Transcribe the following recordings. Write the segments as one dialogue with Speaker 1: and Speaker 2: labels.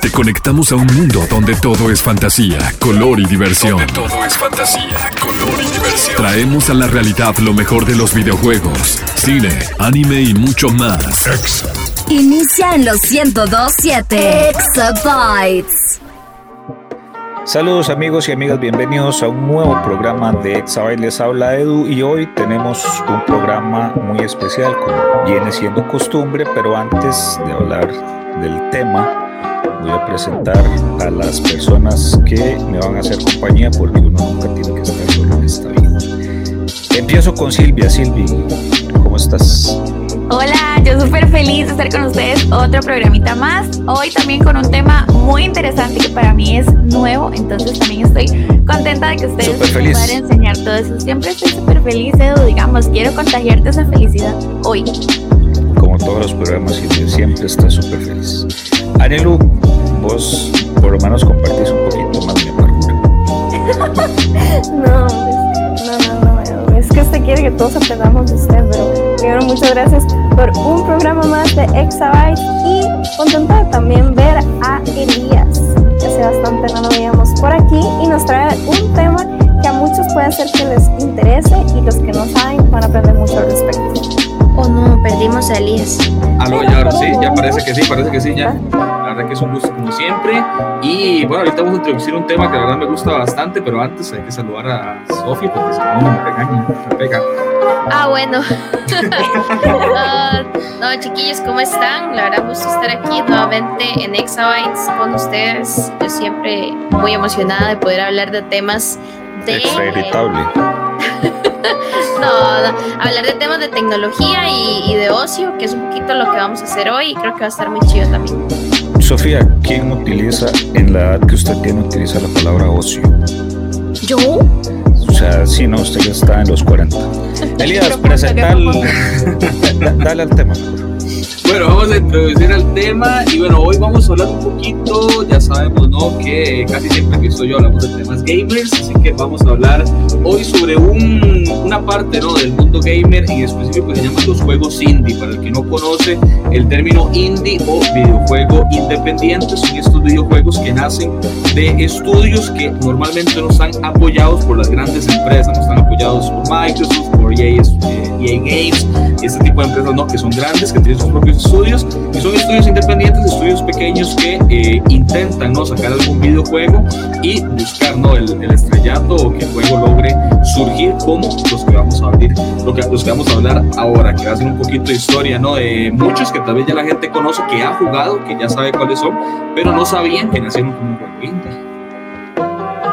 Speaker 1: Te conectamos a un mundo donde todo es fantasía, color y diversión. Donde todo es fantasía, color y diversión. Traemos a la realidad lo mejor de los videojuegos, cine, anime y mucho más.
Speaker 2: Inicia en los 1027 Exabytes.
Speaker 3: Saludos amigos y amigas, bienvenidos a un nuevo programa de Exabyte. Les habla Edu y hoy tenemos un programa muy especial como viene siendo costumbre, pero antes de hablar del tema voy a presentar a las personas que me van a hacer compañía porque uno nunca tiene que estar solo en esta vida. Empiezo con Silvia. Silvi, ¿cómo estás?
Speaker 4: Hola, yo súper feliz de estar con ustedes. Otro programita más. Hoy también con un tema muy interesante que para mí es nuevo. Entonces también estoy contenta de que ustedes me puedan enseñar todo eso. Siempre estoy súper feliz, Edu. Digamos, quiero contagiarte esa felicidad hoy.
Speaker 3: Como todos los programas, Silvia, siempre estás súper feliz. Anelu, vos por lo menos compartís un poquito más mi amargura.
Speaker 5: no, no, no, no, es que usted quiere que todos aprendamos de usted, pero primero muchas gracias por un programa más de Exabyte y contenta de también ver a Elías, que hace bastante no lo veíamos por aquí y nos trae un tema que a muchos puede ser que les interese y los que no saben van a aprender mucho al respecto.
Speaker 2: Oh no, perdimos a Elías.
Speaker 6: Aló, ya ahora sí, ya parece que sí, parece que sí, ya. La verdad que es un gusto como siempre. Y bueno, ahorita vamos a introducir un tema que la verdad me gusta bastante, pero antes hay que saludar a Sofi porque si no me regaña, me pega.
Speaker 7: Ah, bueno. no, chiquillos, ¿cómo están? La verdad, gusto estar aquí nuevamente en Exabytes con ustedes. Yo siempre muy emocionada de poder hablar de temas de.
Speaker 3: Extra irritable.
Speaker 7: No, no, hablar de temas de tecnología y, y, de ocio, que es un poquito lo que vamos a hacer hoy y creo que va a estar muy chido también.
Speaker 3: Sofía, ¿quién utiliza en la edad que usted tiene utiliza la palabra ocio?
Speaker 7: ¿Yo?
Speaker 3: O sea, si no, usted ya está en los 40. Elías, presenta dale al tema.
Speaker 6: Bueno, vamos a introducir al tema y bueno, hoy vamos a hablar un poquito, ya sabemos, ¿no? Que casi siempre que estoy yo hablamos de temas gamers, así que vamos a hablar hoy sobre un, una parte, ¿no? Del mundo gamer, en específico que se llaman los juegos indie. Para el que no conoce el término indie o videojuego independiente, son estos videojuegos que nacen de estudios que normalmente no están apoyados por las grandes empresas, no están apoyados por Microsoft, EA, EA Games, este tipo de empresas, ¿no? Que son grandes, que tienen sus propios estudios y son estudios independientes, estudios pequeños que eh, intentan ¿no? sacar algún videojuego y buscar ¿no? el, el, estrellato o que el juego logre surgir como los que vamos a abrir, lo que, los que vamos a hablar ahora, que va a ser un poquito de historia ¿no? de muchos que tal vez ya la gente conoce, que ha jugado, que ya sabe cuáles son, pero no sabían que nacieron como un juego indie.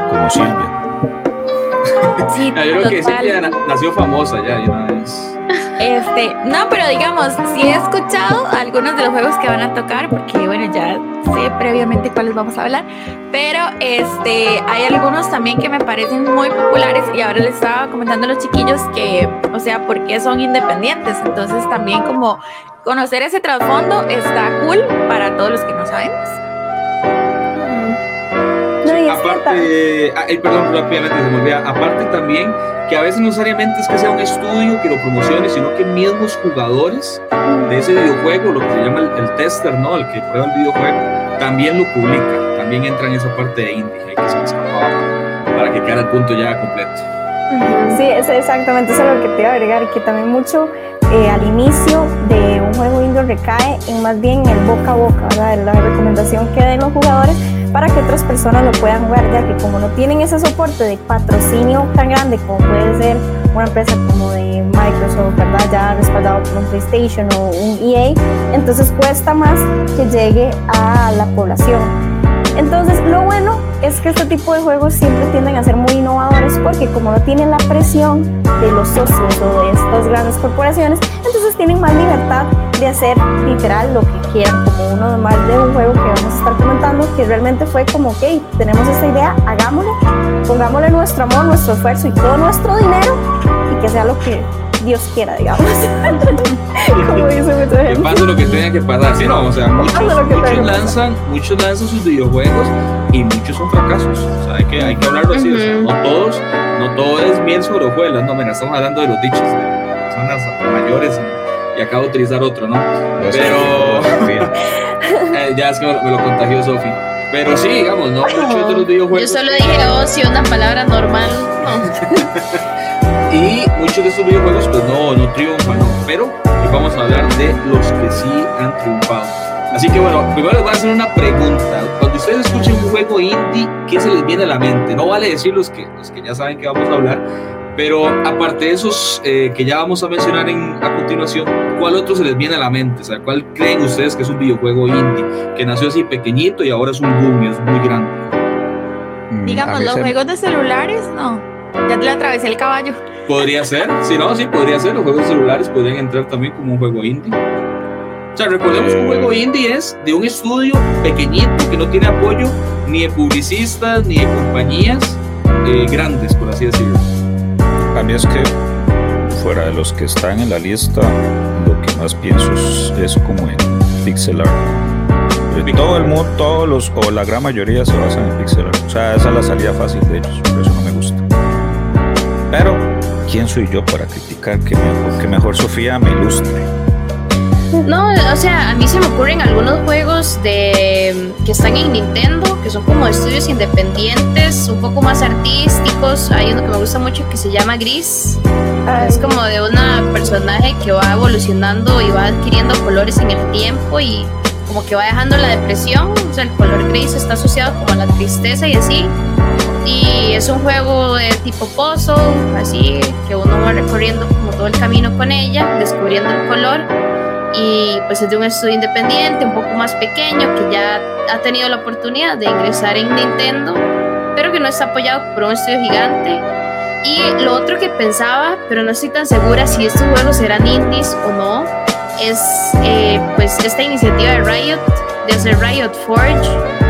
Speaker 3: Como Silvia.
Speaker 4: Sí,
Speaker 6: Yo creo que Silvia nació famosa ya de una vez.
Speaker 4: Este, no, pero digamos, sí he escuchado algunos de los juegos que van a tocar, porque bueno, ya sé previamente cuáles vamos a hablar, pero este, hay algunos también que me parecen muy populares y ahora les estaba comentando a los chiquillos que, o sea, ¿por qué son independientes? Entonces también como conocer ese trasfondo está cool para todos
Speaker 6: aparte, ah, eh, perdón, rápidamente se me olvida, aparte también que a veces no necesariamente es que sea un estudio que lo promocione, sino que mismos jugadores de ese videojuego, lo que se llama el, el tester, ¿no? El que prueba el videojuego, también lo publica, también entra en esa parte de indie, hay que se me escapaba para que quede el punto ya completo.
Speaker 5: Sí, es exactamente eso es lo que te iba a agregar, que también mucho eh, al inicio de un juego indie recae en más bien el boca a boca, ¿verdad? la recomendación que den los jugadores para que otras personas lo puedan jugar, ya que como no tienen ese soporte de patrocinio tan grande como puede ser una empresa como de Microsoft, ¿verdad? Ya respaldado por un PlayStation o un EA, entonces cuesta más que llegue a la población. Entonces, lo bueno es que este tipo de juegos siempre tienden a ser muy innovadores porque como no tienen la presión de los socios o de estas grandes corporaciones, entonces tienen más libertad de hacer literal lo que quieran, uno más de un juego que vamos a estar comentando, que realmente fue como, ok, tenemos esta idea, hagámoslo, pongámosle nuestro amor, nuestro esfuerzo y todo nuestro dinero y que sea lo que Dios quiera, digamos. Como dice mucha gente.
Speaker 6: Que pase lo que tenga que pasar. Sí, no, o sea, muchos, muchos lanzan, muchos lanzan sus videojuegos y muchos son fracasos. O sea, hay que, hay que hablarlo así. O sea, no todos, no todo es miel sobre hojuelas. No, mira, estamos hablando de los dichos de personas mayores y, y acabo de utilizar otro, ¿no? Pero. Eh, ya es que me, lo contagió Sofi. Pero sí, digamos, no muchos de los videojuegos.
Speaker 7: Yo solo dije ocio, una palabra normal.
Speaker 6: y muchos de estos videojuegos, pues no, no triunfan, pero vamos a hablar de los que sí han triunfado. Así que bueno, primero les voy a hacer una pregunta. Cuando ustedes escuchen un juego indie, ¿qué se les viene a la mente? No vale decir los que, los que ya saben que vamos a hablar, pero aparte de esos eh, que ya vamos a mencionar en, a continuación, ¿cuál otro se les viene a la mente? O sea, ¿cuál creen ustedes que es un videojuego indie que nació así pequeñito y ahora es un boom y es muy grande?
Speaker 4: Mm, Digamos, los juegos de celulares, no. Ya te le atravesé el caballo.
Speaker 6: Podría ser, sí, no, sí, podría ser. Los juegos de celulares podrían entrar también como un juego indie. O sea, recordemos que un juego eh. indie es de un estudio pequeñito que no tiene apoyo ni de publicistas ni de compañías eh, grandes, por así decirlo.
Speaker 3: A mí es que, fuera de los que están en la lista, lo que más pienso es, como en pixel art. Eh, todo el mundo, todos los, o la gran mayoría se basan en pixel art. O sea, esa es la salida fácil de ellos, por eso no me gusta. Pero, ¿quién soy yo para criticar que mejor, que mejor Sofía me ilustre?
Speaker 7: No, o sea, a mí se me ocurren algunos juegos de que están en Nintendo, que son como estudios independientes, un poco más artísticos. Hay uno que me gusta mucho que se llama Gris. Es como de una personaje que va evolucionando y va adquiriendo colores en el tiempo y como que va dejando la depresión. O sea, el color gris está asociado como a la tristeza y así. Y es un juego de tipo puzzle, así que uno va recorriendo como todo el camino con ella, descubriendo el color y pues es de un estudio independiente, un poco más pequeño, que ya ha tenido la oportunidad de ingresar en Nintendo, pero que no está apoyado por un estudio gigante. Y lo otro que pensaba, pero no estoy tan segura si estos juegos serán indies o no, es eh, pues esta iniciativa de Riot, de hacer Riot Forge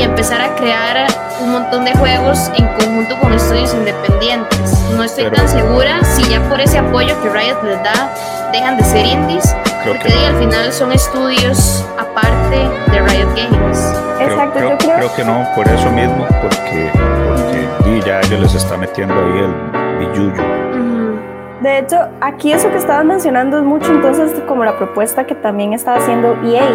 Speaker 7: y empezar a crear un montón de juegos en conjunto con estudios independientes. No estoy tan segura si ya por ese apoyo que Riot les da dejan de ser indies porque al final son estudios aparte de Riot Games.
Speaker 5: Exacto,
Speaker 3: creo,
Speaker 5: yo creo,
Speaker 3: creo que no, por eso mismo, porque, porque ya ellos les está metiendo ahí el billuyo.
Speaker 5: De hecho, aquí eso que estabas mencionando es mucho entonces como la propuesta que también estaba haciendo EA.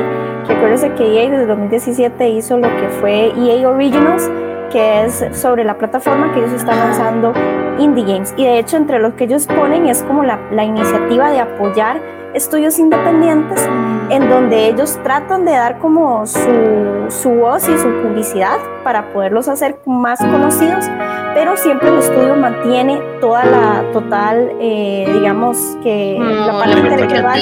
Speaker 5: Que acuérdense que EA desde 2017 hizo lo que fue EA Originals, que es sobre la plataforma que ellos están lanzando Indie Games. Y de hecho, entre lo que ellos ponen es como la, la iniciativa de apoyar estudios independientes en donde ellos tratan de dar como su, su, voz y su publicidad para poderlos hacer más conocidos, pero siempre el estudio mantiene toda la total, eh, digamos que la mm, parte creativa,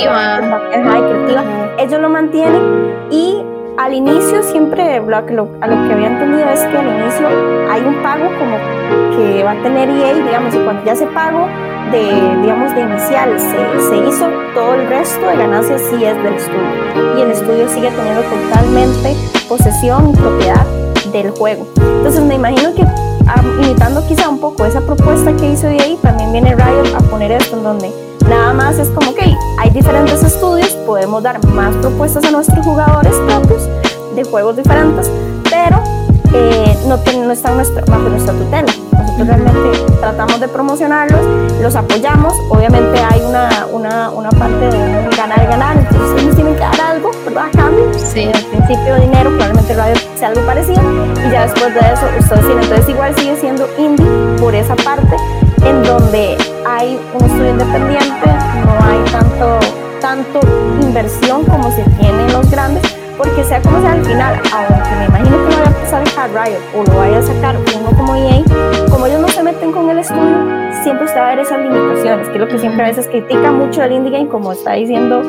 Speaker 5: creativa, ellos lo mantienen y al inicio siempre lo, que a lo que había entendido es que al inicio hay un pago como que va a tener EA, digamos, y cuando ya se pago de, digamos, de inicial se, se hizo, todo el resto de ganancias sí es del estudio. Y el estudio sigue teniendo totalmente posesión y propiedad del juego. Entonces me imagino que imitando quizá un poco esa propuesta que hizo EA, también viene Riot a poner esto en donde nada más es como, que hay diferentes estudios, podemos dar más propuestas a nuestros jugadores propios de juegos diferentes, pero eh, no, no están bajo nuestra tutela. Nosotros realmente tratamos de promocionarlos, los apoyamos, obviamente hay una, una, una parte de ganar ganar, entonces ellos tienen que dar algo, ¿verdad? A cambio,
Speaker 7: sí.
Speaker 5: al principio dinero, probablemente radio sea algo parecido, y ya después de eso ustedes tienen, entonces igual sigue siendo indie por esa parte, en donde hay un estudio independiente, no hay tanto, tanto inversión como se tiene en los grandes, porque sea como sea al final, aunque me imagino que no vaya a sacar Riot o lo vaya a sacar uno como EA, como ellos no se meten con el estudio, siempre usted va a ver esas limitaciones, que es lo que siempre a veces critica mucho el indie game, como está diciendo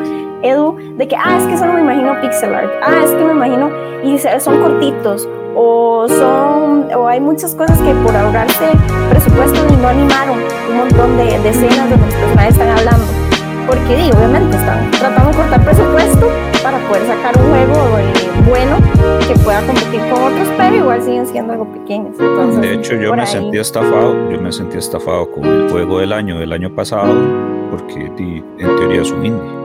Speaker 5: Edu, de que, ah, es que solo me imagino pixel art, ah, es que me imagino, y son cortitos, o son, o hay muchas cosas que por ahorrarse presupuesto no animaron un montón de, de escenas donde los personajes están hablando porque obviamente están tratando de cortar presupuesto para poder sacar un juego eh, bueno que pueda competir con otros, pero igual siguen siendo algo pequeños.
Speaker 3: de hecho, yo me sentí estafado, yo me sentí estafado con el juego del año del año pasado, porque en teoría es un indie.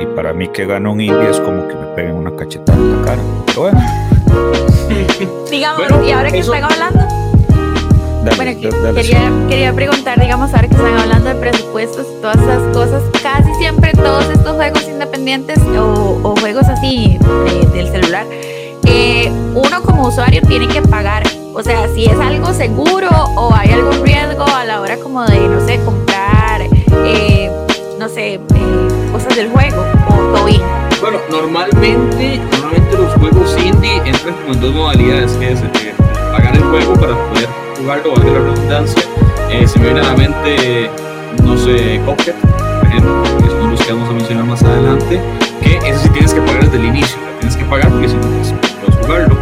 Speaker 3: Y para mí que gana un indie es como que me peguen una cachetada en la cara. Pero bueno.
Speaker 4: Digamos, y ahora que están hablando bueno, quería, quería preguntar, digamos, ahora que están hablando de presupuestos y todas esas cosas, casi siempre todos estos juegos independientes o, juegos así del celular, eh, uno como usuario tiene que pagar. O sea, si es algo seguro o hay algún riesgo a la hora como de, no sé, comprar, eh, no sé, eh, del juego o bien.
Speaker 6: Bueno, normalmente, normalmente los juegos indie entran como en dos modalidades, que es pagar el juego para poder jugarlo, valga la redundancia. se me viene a la mente, no sé, Cuphead, por ejemplo, que son los que vamos a mencionar más adelante, que eso sí tienes que pagar desde el inicio, tienes que pagar porque si no pues, puedes jugarlo.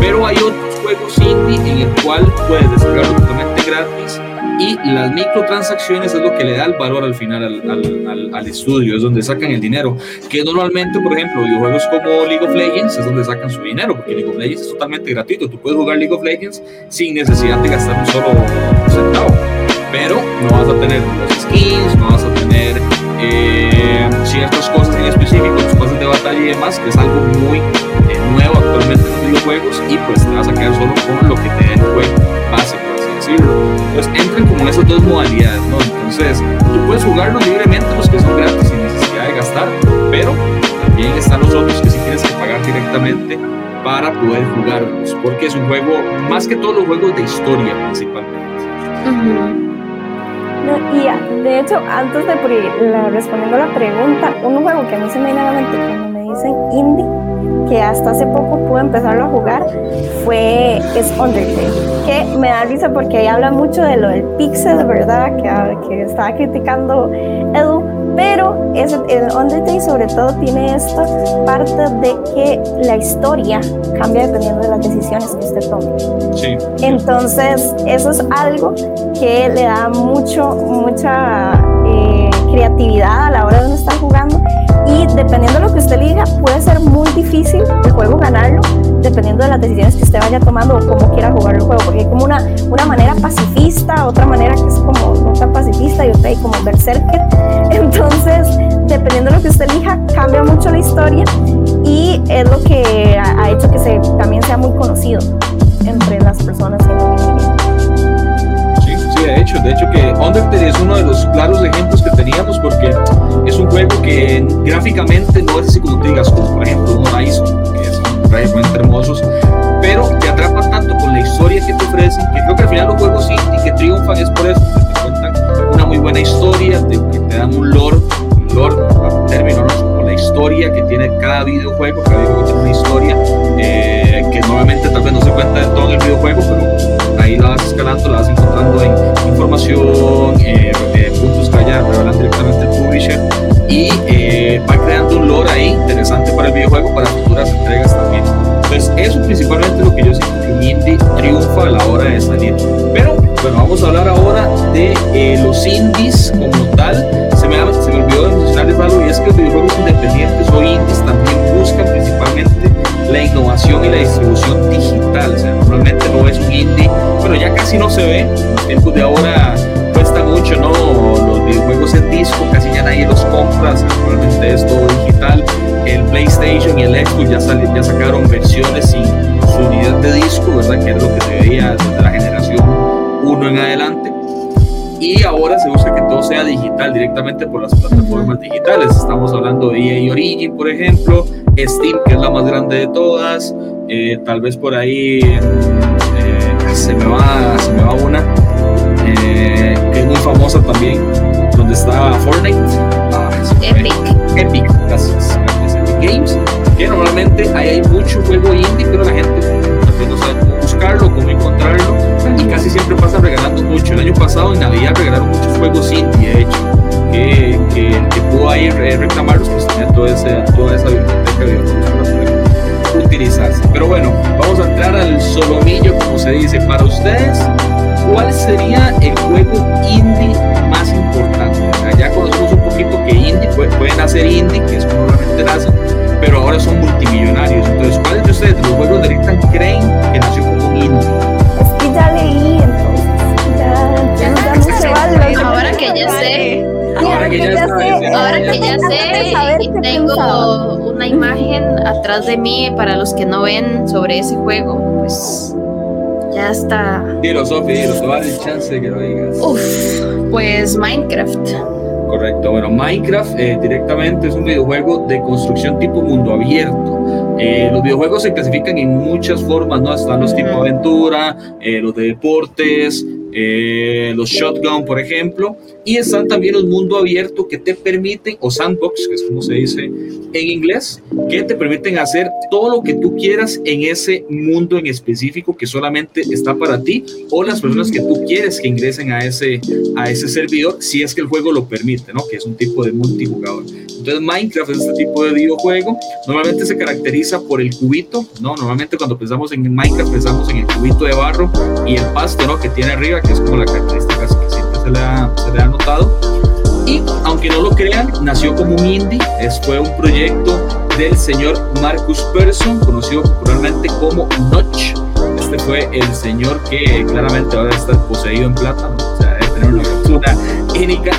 Speaker 6: Pero hay otros juegos indie en el cual puedes descargarlo totalmente gratis y las microtransacciones es lo que le da el valor al final al, al, estudio, es donde sacan el dinero. Que normalmente, por ejemplo, videojuegos como League of Legends es donde sacan su dinero, porque League of Legends es totalmente gratuito. Tú puedes jugar League of Legends sin necesidad de gastar un solo centavo. Pero no vas a tener los skins, no vas a tener eh, ciertas cosas en específico, los pases de batalla y demás, que es algo muy eh, nuevo actualmente en los videojuegos, y pues te vas a quedar solo con lo que te da el juego decirlo. Entonces entran como en esas dos modalidades, ¿no? Entonces tú puedes jugarlo libremente, los que son gratis sin necesidad de gastar, pero también están los otros que sí tienes que pagar directamente para poder jugarlos, porque es un juego, más que todos los juegos de historia principalmente.
Speaker 5: y de hecho, antes de la, respondiendo a la pregunta, un juego que a mí se me viene a la mente cuando me dicen indie, que hasta hace poco pude empezarlo a jugar, fue es Undertale, que me da risa porque ahí habla mucho de lo del pixel, ¿verdad? Que, que estaba criticando Edu, pero es, el Undertale sobre todo tiene esta parte de que la historia cambia dependiendo de las decisiones que usted tome.
Speaker 6: Sí.
Speaker 5: Entonces, eso es algo que le da mucho, mucha eh, creatividad a la hora de uno estar jugando y dependiendo de lo que usted diga puede ser muy difícil el juego ganarlo dependiendo de las decisiones que usted vaya tomando o cómo quiera jugar el juego porque hay como una, una manera pacifista otra manera que es como no tan pacifista y otra hay como berserker entonces dependiendo de lo que usted elija cambia mucho la historia y es lo que ha, hecho que se, también sea muy conocido entre las personas que
Speaker 6: de hecho, de hecho que Undertale es uno de los claros ejemplos que teníamos porque es un juego que gráficamente no es así como te digas, como por ejemplo un Horizon, que son realmente hermosos, pero te atrapa tanto con la historia que te ofrecen, que creo que al final los juegos indie que triunfan es por eso, que te cuentan una muy buena historia, que te dan un lore, un lore, términos, con la historia que tiene cada videojuego, cada videojuego tiene una historia eh, que nuevamente tal vez no se cuenta de todo el videojuego, pero ahí la vas escalando, la vas encontrando en información, eh, eh, puntos que vaya revelando directamente el publisher y eh, va creando un lore ahí interesante para el videojuego, para futuras entregas también. Entonces, eso principalmente lo que yo siento que indie triunfa a la hora de salir. Pero, bueno, vamos a hablar ahora de los indies como tal. Se me, olvidó de mencionarles algo y es que los videojuegos independientes o indies también buscan principalmente la innovación y la distribución digital. O sea, normalmente no es un indie, pero ya casi no se ve. Los tiempos de ahora cuesta mucho, ¿no? Los videojuegos en disco, casi ya nadie los compra. normalmente es todo digital. El PlayStation y el Xbox ya, salen, ya sacaron versiones sin su unidad de disco, ¿verdad? Que es lo que se veía desde la generación 1 en adelante y ahora se busca que todo sea digital directamente por las plataformas digitales. Estamos hablando de EA Origin, por ejemplo, Steam, que es la más grande de todas, eh, tal vez por ahí eh, se, me va, se me va una, eh, que es muy famosa también, donde está Fortnite.
Speaker 7: Ah, Epic.
Speaker 6: Epic, gracias, gracias Epic Games, que normalmente ahí hay mucho juego indie, pero la gente El año pasado en Navidad regalaron muchos juegos indie, de hecho, que, que el que pudo ahí reclamarlos, pues tenía toda, toda esa biblioteca de para utilizarse. Pero bueno, vamos a entrar al solomillo, como se dice. Para ustedes, ¿cuál sería el juego indie más importante? O sea, ya conocemos un poquito que indie pueden hacer indie, que es como normalmente nacen, pero ahora son multimillonarios. Entonces, ¿cuáles de ustedes, los juegos de creen que nació como un indie?
Speaker 5: ya leí,
Speaker 7: que ya sé. Ahora que ya sé, ahora que ya sé, tengo una imagen atrás de mí para los que no ven sobre ese juego, pues ya está.
Speaker 6: Dilo, Sofi, dilo, te va el chance de que lo digas.
Speaker 7: Uf, pues Minecraft.
Speaker 6: Correcto, bueno, Minecraft eh, directamente es un videojuego de construcción tipo mundo abierto. Eh, los videojuegos se clasifican en muchas formas, ¿no? Están los tipo aventura, eh, los de deportes, eh, los shotgun, por ejemplo, y están también los mundo abierto que te permiten, o sandbox, que es como se dice en inglés, que te permiten hacer todo lo que tú quieras en ese mundo en específico que solamente está para ti o las personas que tú quieres que ingresen a ese, a ese servidor, si es que el juego lo permite, ¿no? Que es un tipo de multijugador. Entonces Minecraft es este tipo de videojuego. Normalmente se caracteriza por el cubito, ¿no? Normalmente cuando pensamos en Minecraft pensamos en el cubito de barro y el pasto, ¿no? Que tiene arriba, que es como la característica que siempre se le ha, se le ha notado. Y aunque no lo crean, nació como un indie. Es, fue un proyecto del señor Marcus Persson, conocido popularmente como Notch. Este fue el señor que claramente ahora está poseído en plata, o sea, debe tener una fortuna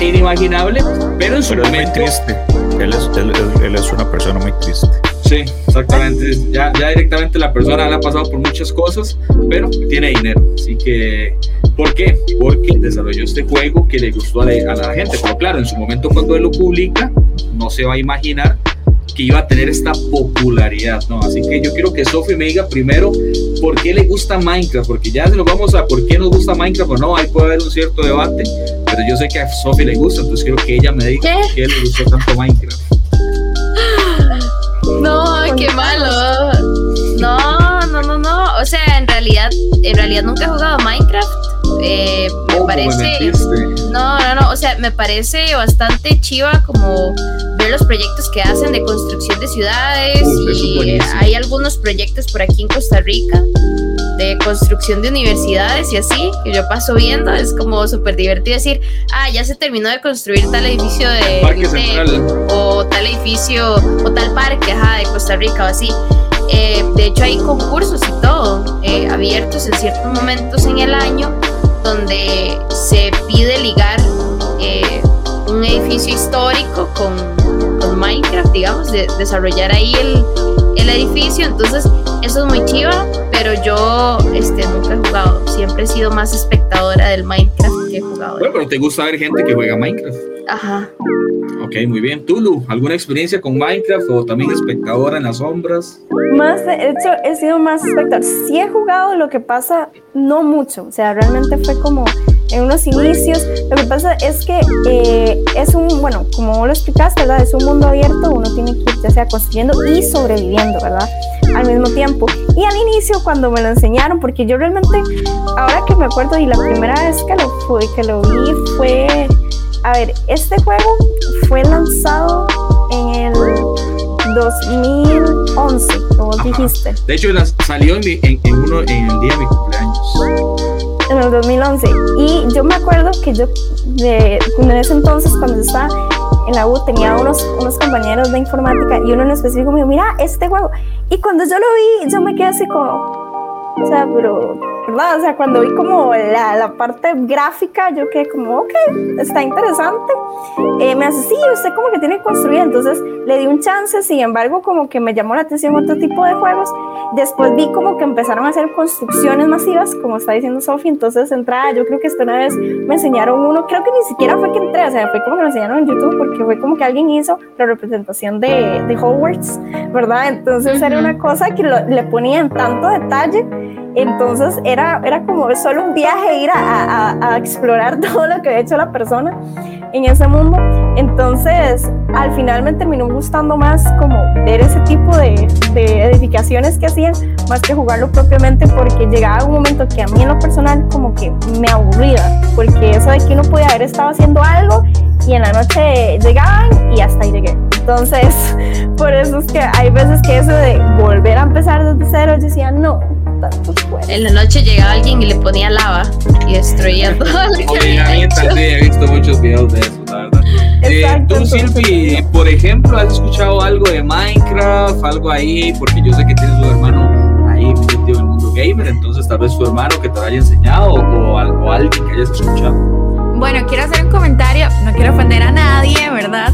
Speaker 6: inimaginable, pero en su
Speaker 3: Pero es muy
Speaker 6: momento
Speaker 3: triste. Él es, él, él- él es una persona muy triste.
Speaker 6: Sí, exactamente. Ya, ya directamente la persona le ha pasado por muchas cosas, pero tiene dinero. Así que, ¿por qué? Porque desarrolló este juego que le gustó a, la- a la gente. Pero claro, en su momento cuando él lo publica, no se va a imaginar que iba a tener esta popularidad, ¿no? Así que yo quiero que Sophie me diga primero por qué le gusta Minecraft, porque ya si nos vamos a por qué nos gusta Minecraft o no, ahí puede haber un cierto debate, pero yo sé que a Sophie le gusta, entonces quiero que ella me diga
Speaker 7: ¿Qué?
Speaker 6: por qué le gustó tanto Minecraft.
Speaker 7: No, qué malo. No, no, no, no. O sea, en realidad, en realidad nunca he jugado Minecraft. Eh, me
Speaker 6: ¿Cómo me
Speaker 7: parece. No, no, no. O sea, me parece bastante chiva como ver los proyectos que hacen de construcción de ciudades y hay algunos proyectos por aquí en Costa Rica de construcción de universidades y así que yo paso viendo es como súper divertido decir ah ya se terminó de construir tal edificio de,
Speaker 6: Parque
Speaker 7: o tal edificio o tal parque ajá, de Costa Rica o así. Eh, de hecho hay concursos y todo eh, abiertos en ciertos momentos en el año donde se pide ligar eh, un edificio histórico con, con Minecraft, digamos, de, desarrollar ahí el, el edificio. Entonces eso es muy chiva, pero yo este, nunca he jugado. Siempre he sido más espectadora del Minecraft que he jugado.
Speaker 6: Bueno, pero te gusta ver gente que juega Minecraft.
Speaker 7: Ajá.
Speaker 6: Ok, muy bien. Tulu, ¿alguna experiencia con Minecraft o también espectadora en las sombras?
Speaker 5: Más, de hecho, he sido más espectador. Sí he jugado, lo que pasa, no mucho. O sea, realmente fue como en unos inicios. Lo que pasa es que eh, es un, bueno, como lo explicaste, ¿verdad? Es un mundo abierto, uno tiene que ir ya sea construyendo y sobreviviendo, ¿verdad? Al mismo tiempo. Y al inicio, cuando me lo enseñaron, porque yo realmente, ahora que me acuerdo, y la primera vez que lo, fue, que lo vi fue, a ver, este juego fue lanzado en el 2011, como dijiste.
Speaker 6: De hecho, salió en, en- en uno, en el día de mi cumpleaños.
Speaker 5: En el 2011. Y yo me acuerdo que yo, en ese entonces, cuando yo estaba en la U, tenía unos, unos compañeros de informática y uno en específico me dijo, mira, este juego. Y cuando yo lo vi, yo me quedé así como, o sea, pero, ¿verdad? O sea, cuando vi como la, la parte gráfica, yo quedé como, ok, está interesante. Eh, me hace, sí, usted como que tiene que construir. Entonces le di un chance, sin embargo, como que me llamó la atención otro tipo de juegos. Después vi como que empezaron a hacer construcciones masivas, como está diciendo Sophie. Entonces entraba, yo creo que esta una vez me enseñaron uno, creo que ni siquiera fue que entré, o sea, fue como que lo enseñaron en YouTube, porque fue como que alguien hizo la representación de, de Hogwarts, ¿verdad? Entonces era una cosa que lo- le ponían tanto detalle. Entonces era, era como solo un viaje ir a, explorar todo lo que había hecho la persona en ese mundo. Entonces, al final me terminó gustando más como ver ese tipo de, de edificaciones que hacían, más que jugarlo propiamente, porque llegaba un momento que a mí en lo personal como que me aburría, porque eso de que uno podía haber estado haciendo algo y en la noche llegaban y hasta ahí llegué. Entonces, por eso es que hay veces que eso de volver a empezar desde cero, yo decía, no, tantos juegos.
Speaker 7: En la noche llegaba alguien y le ponía lava y destruía todo hecho.
Speaker 6: también he visto muchos videos de eso, la verdad. Eh,
Speaker 5: Exacto,
Speaker 6: tú,
Speaker 5: entonces-
Speaker 6: Silvi, por ejemplo, ¿has escuchado algo de Minecraft? Algo ahí, porque yo sé que tienes un hermano ahí metido en el mundo gamer, entonces tal vez tu hermano que te lo haya enseñado o, al- o alguien que hayas escuchado.
Speaker 4: Bueno, quiero hacer un comentario, no quiero ofender a nadie, ¿verdad?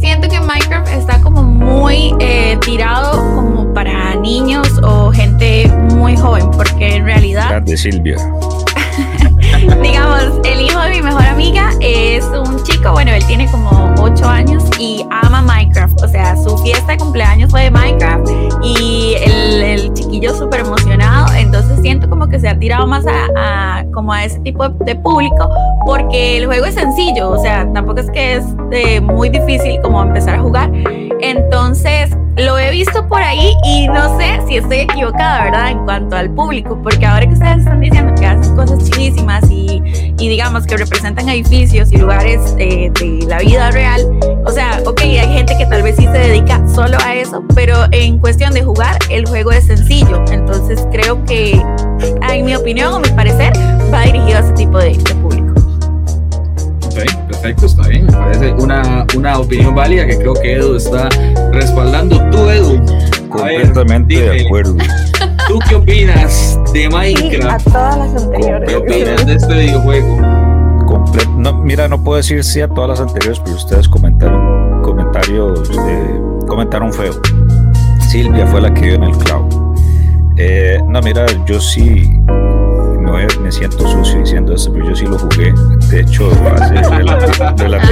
Speaker 4: Siento que Minecraft está como muy eh, tirado como para niños o gente muy joven, porque en realidad
Speaker 3: de Silvia.
Speaker 4: digamos, el hijo de mi mejor amiga es un chico, bueno, él tiene como 8 años y ama Minecraft. O sea, su fiesta de cumpleaños fue de Minecraft y el, el chiquillo súper emocionado. Entonces siento como que se ha tirado más a, como a ese tipo de, público porque el juego es sencillo. O sea, tampoco es que es de muy difícil como empezar a jugar. Entonces, lo he visto por ahí y no sé si estoy equivocada, ¿verdad? En cuanto al público, porque ahora que ustedes están diciendo que hacen cosas chidísimas y, y digamos que representan edificios y lugares eh, de la vida real, o sea, ok, hay gente que tal vez sí se dedica solo a eso, pero en cuestión de jugar, el juego es sencillo. Entonces creo que, en mi opinión o mi parecer, va dirigido a ese tipo de, de público
Speaker 6: perfecto, está bien. Me parece una, una opinión válida que creo que Edu está respaldando. Tú, Edu.
Speaker 3: Completamente de acuerdo.
Speaker 6: ¿Tú qué opinas de Minecraft?
Speaker 5: a todas las anteriores.
Speaker 6: ¿Qué opinas de este videojuego?
Speaker 3: no, mira, no puedo decir sí a todas las anteriores, pero ustedes comentaron comentarios de, comentaron feo. Silvia fue la que dio en el clavo. Eh, no, mira, yo sí me siento sucio diciendo eso, pero yo sí lo jugué. De hecho, hace relativamente el año,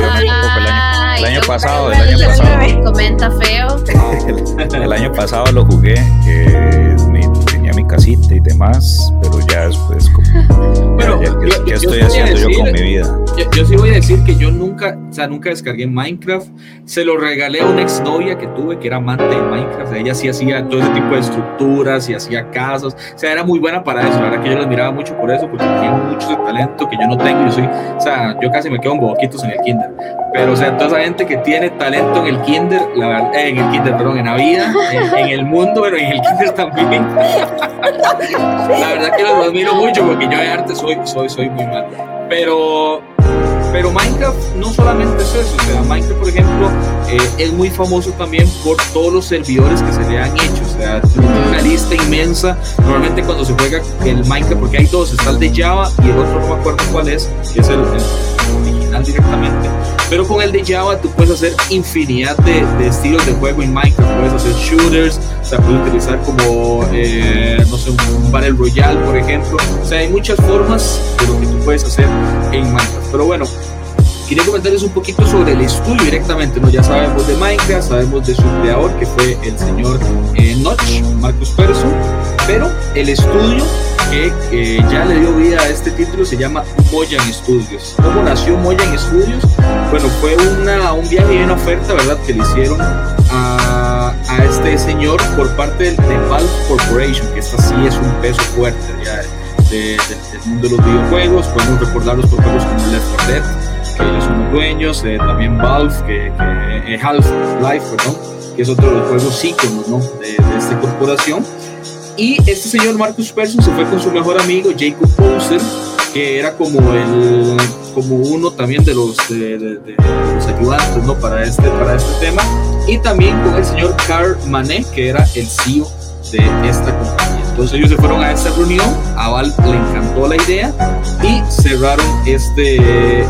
Speaker 3: el año pasado, el año pasado.
Speaker 7: Comenta feo.
Speaker 3: El, año pasado lo jugué, que tenía mi casita y demás, pero ya después como
Speaker 6: bueno,
Speaker 3: ¿qué, estoy haciendo yo con mi vida?
Speaker 6: Yo, sí voy a decir que yo nunca, o sea, nunca descargué Minecraft. Se lo regalé a una exnovia que tuve que era amante de Minecraft. ella sí hacía todo ese tipo de estructuras y hacía casas. O sea, era muy buena para eso. La verdad que yo la admiraba mucho por eso, porque tenía mucho de talento que yo no tengo. Yo soy, o sea, yo casi me quedo en boquitos en el kinder. Pero, o sea, toda esa gente que tiene talento en el kinder, la verdad, eh, en el kinder, perdón, en la vida, en, el mundo, pero en el kinder también. la verdad que los admiro mucho porque yo de arte soy, soy, soy muy mal. Pero pero Minecraft no solamente es eso, o sea, Minecraft, por ejemplo, eh, es muy famoso también por todos los servidores que se le han hecho, o sea, una lista inmensa. Normalmente cuando se juega el Minecraft, porque hay dos, está el de Java y el otro no me acuerdo cuál es, que es el, original directamente. Pero con el de Java tú puedes hacer infinidad de, estilos de juego en Minecraft. Puedes hacer shooters, o sea, puedes utilizar como, eh, no sé, un Battle Royale, por ejemplo. O sea, hay muchas formas de lo que tú puedes hacer en Minecraft. Pero bueno, quería comentarles un poquito sobre el estudio directamente. ¿no? Ya sabemos de Minecraft, sabemos de su creador, que fue el señor eh, Notch, Marcus Persson, pero el estudio que ya le dio vida a este título se llama Moyan Studios. ¿Cómo nació Moyan Studios? Bueno, fue una, un viaje y una oferta, ¿verdad?, que le hicieron a, a este señor por parte de, Valve Corporation, que esta sí es un peso fuerte ya del mundo de los videojuegos. Podemos recordarlos por juegos como Left 4 Dead, que ellos son los dueños, eh, también Valve, que, que eh, Half-Life, perdón, que es otro de los juegos íconos ¿no? de, de esta corporación. Y este señor Marcus Persson se fue con su mejor amigo Jacob Poser, que era como el como uno también de los, de, los ayudantes ¿no? para, este, para este tema, y también con el señor Carl Manet, que era el CEO de esta compañía. Entonces ellos se fueron a esta reunión, a Val le encantó la idea y cerraron este,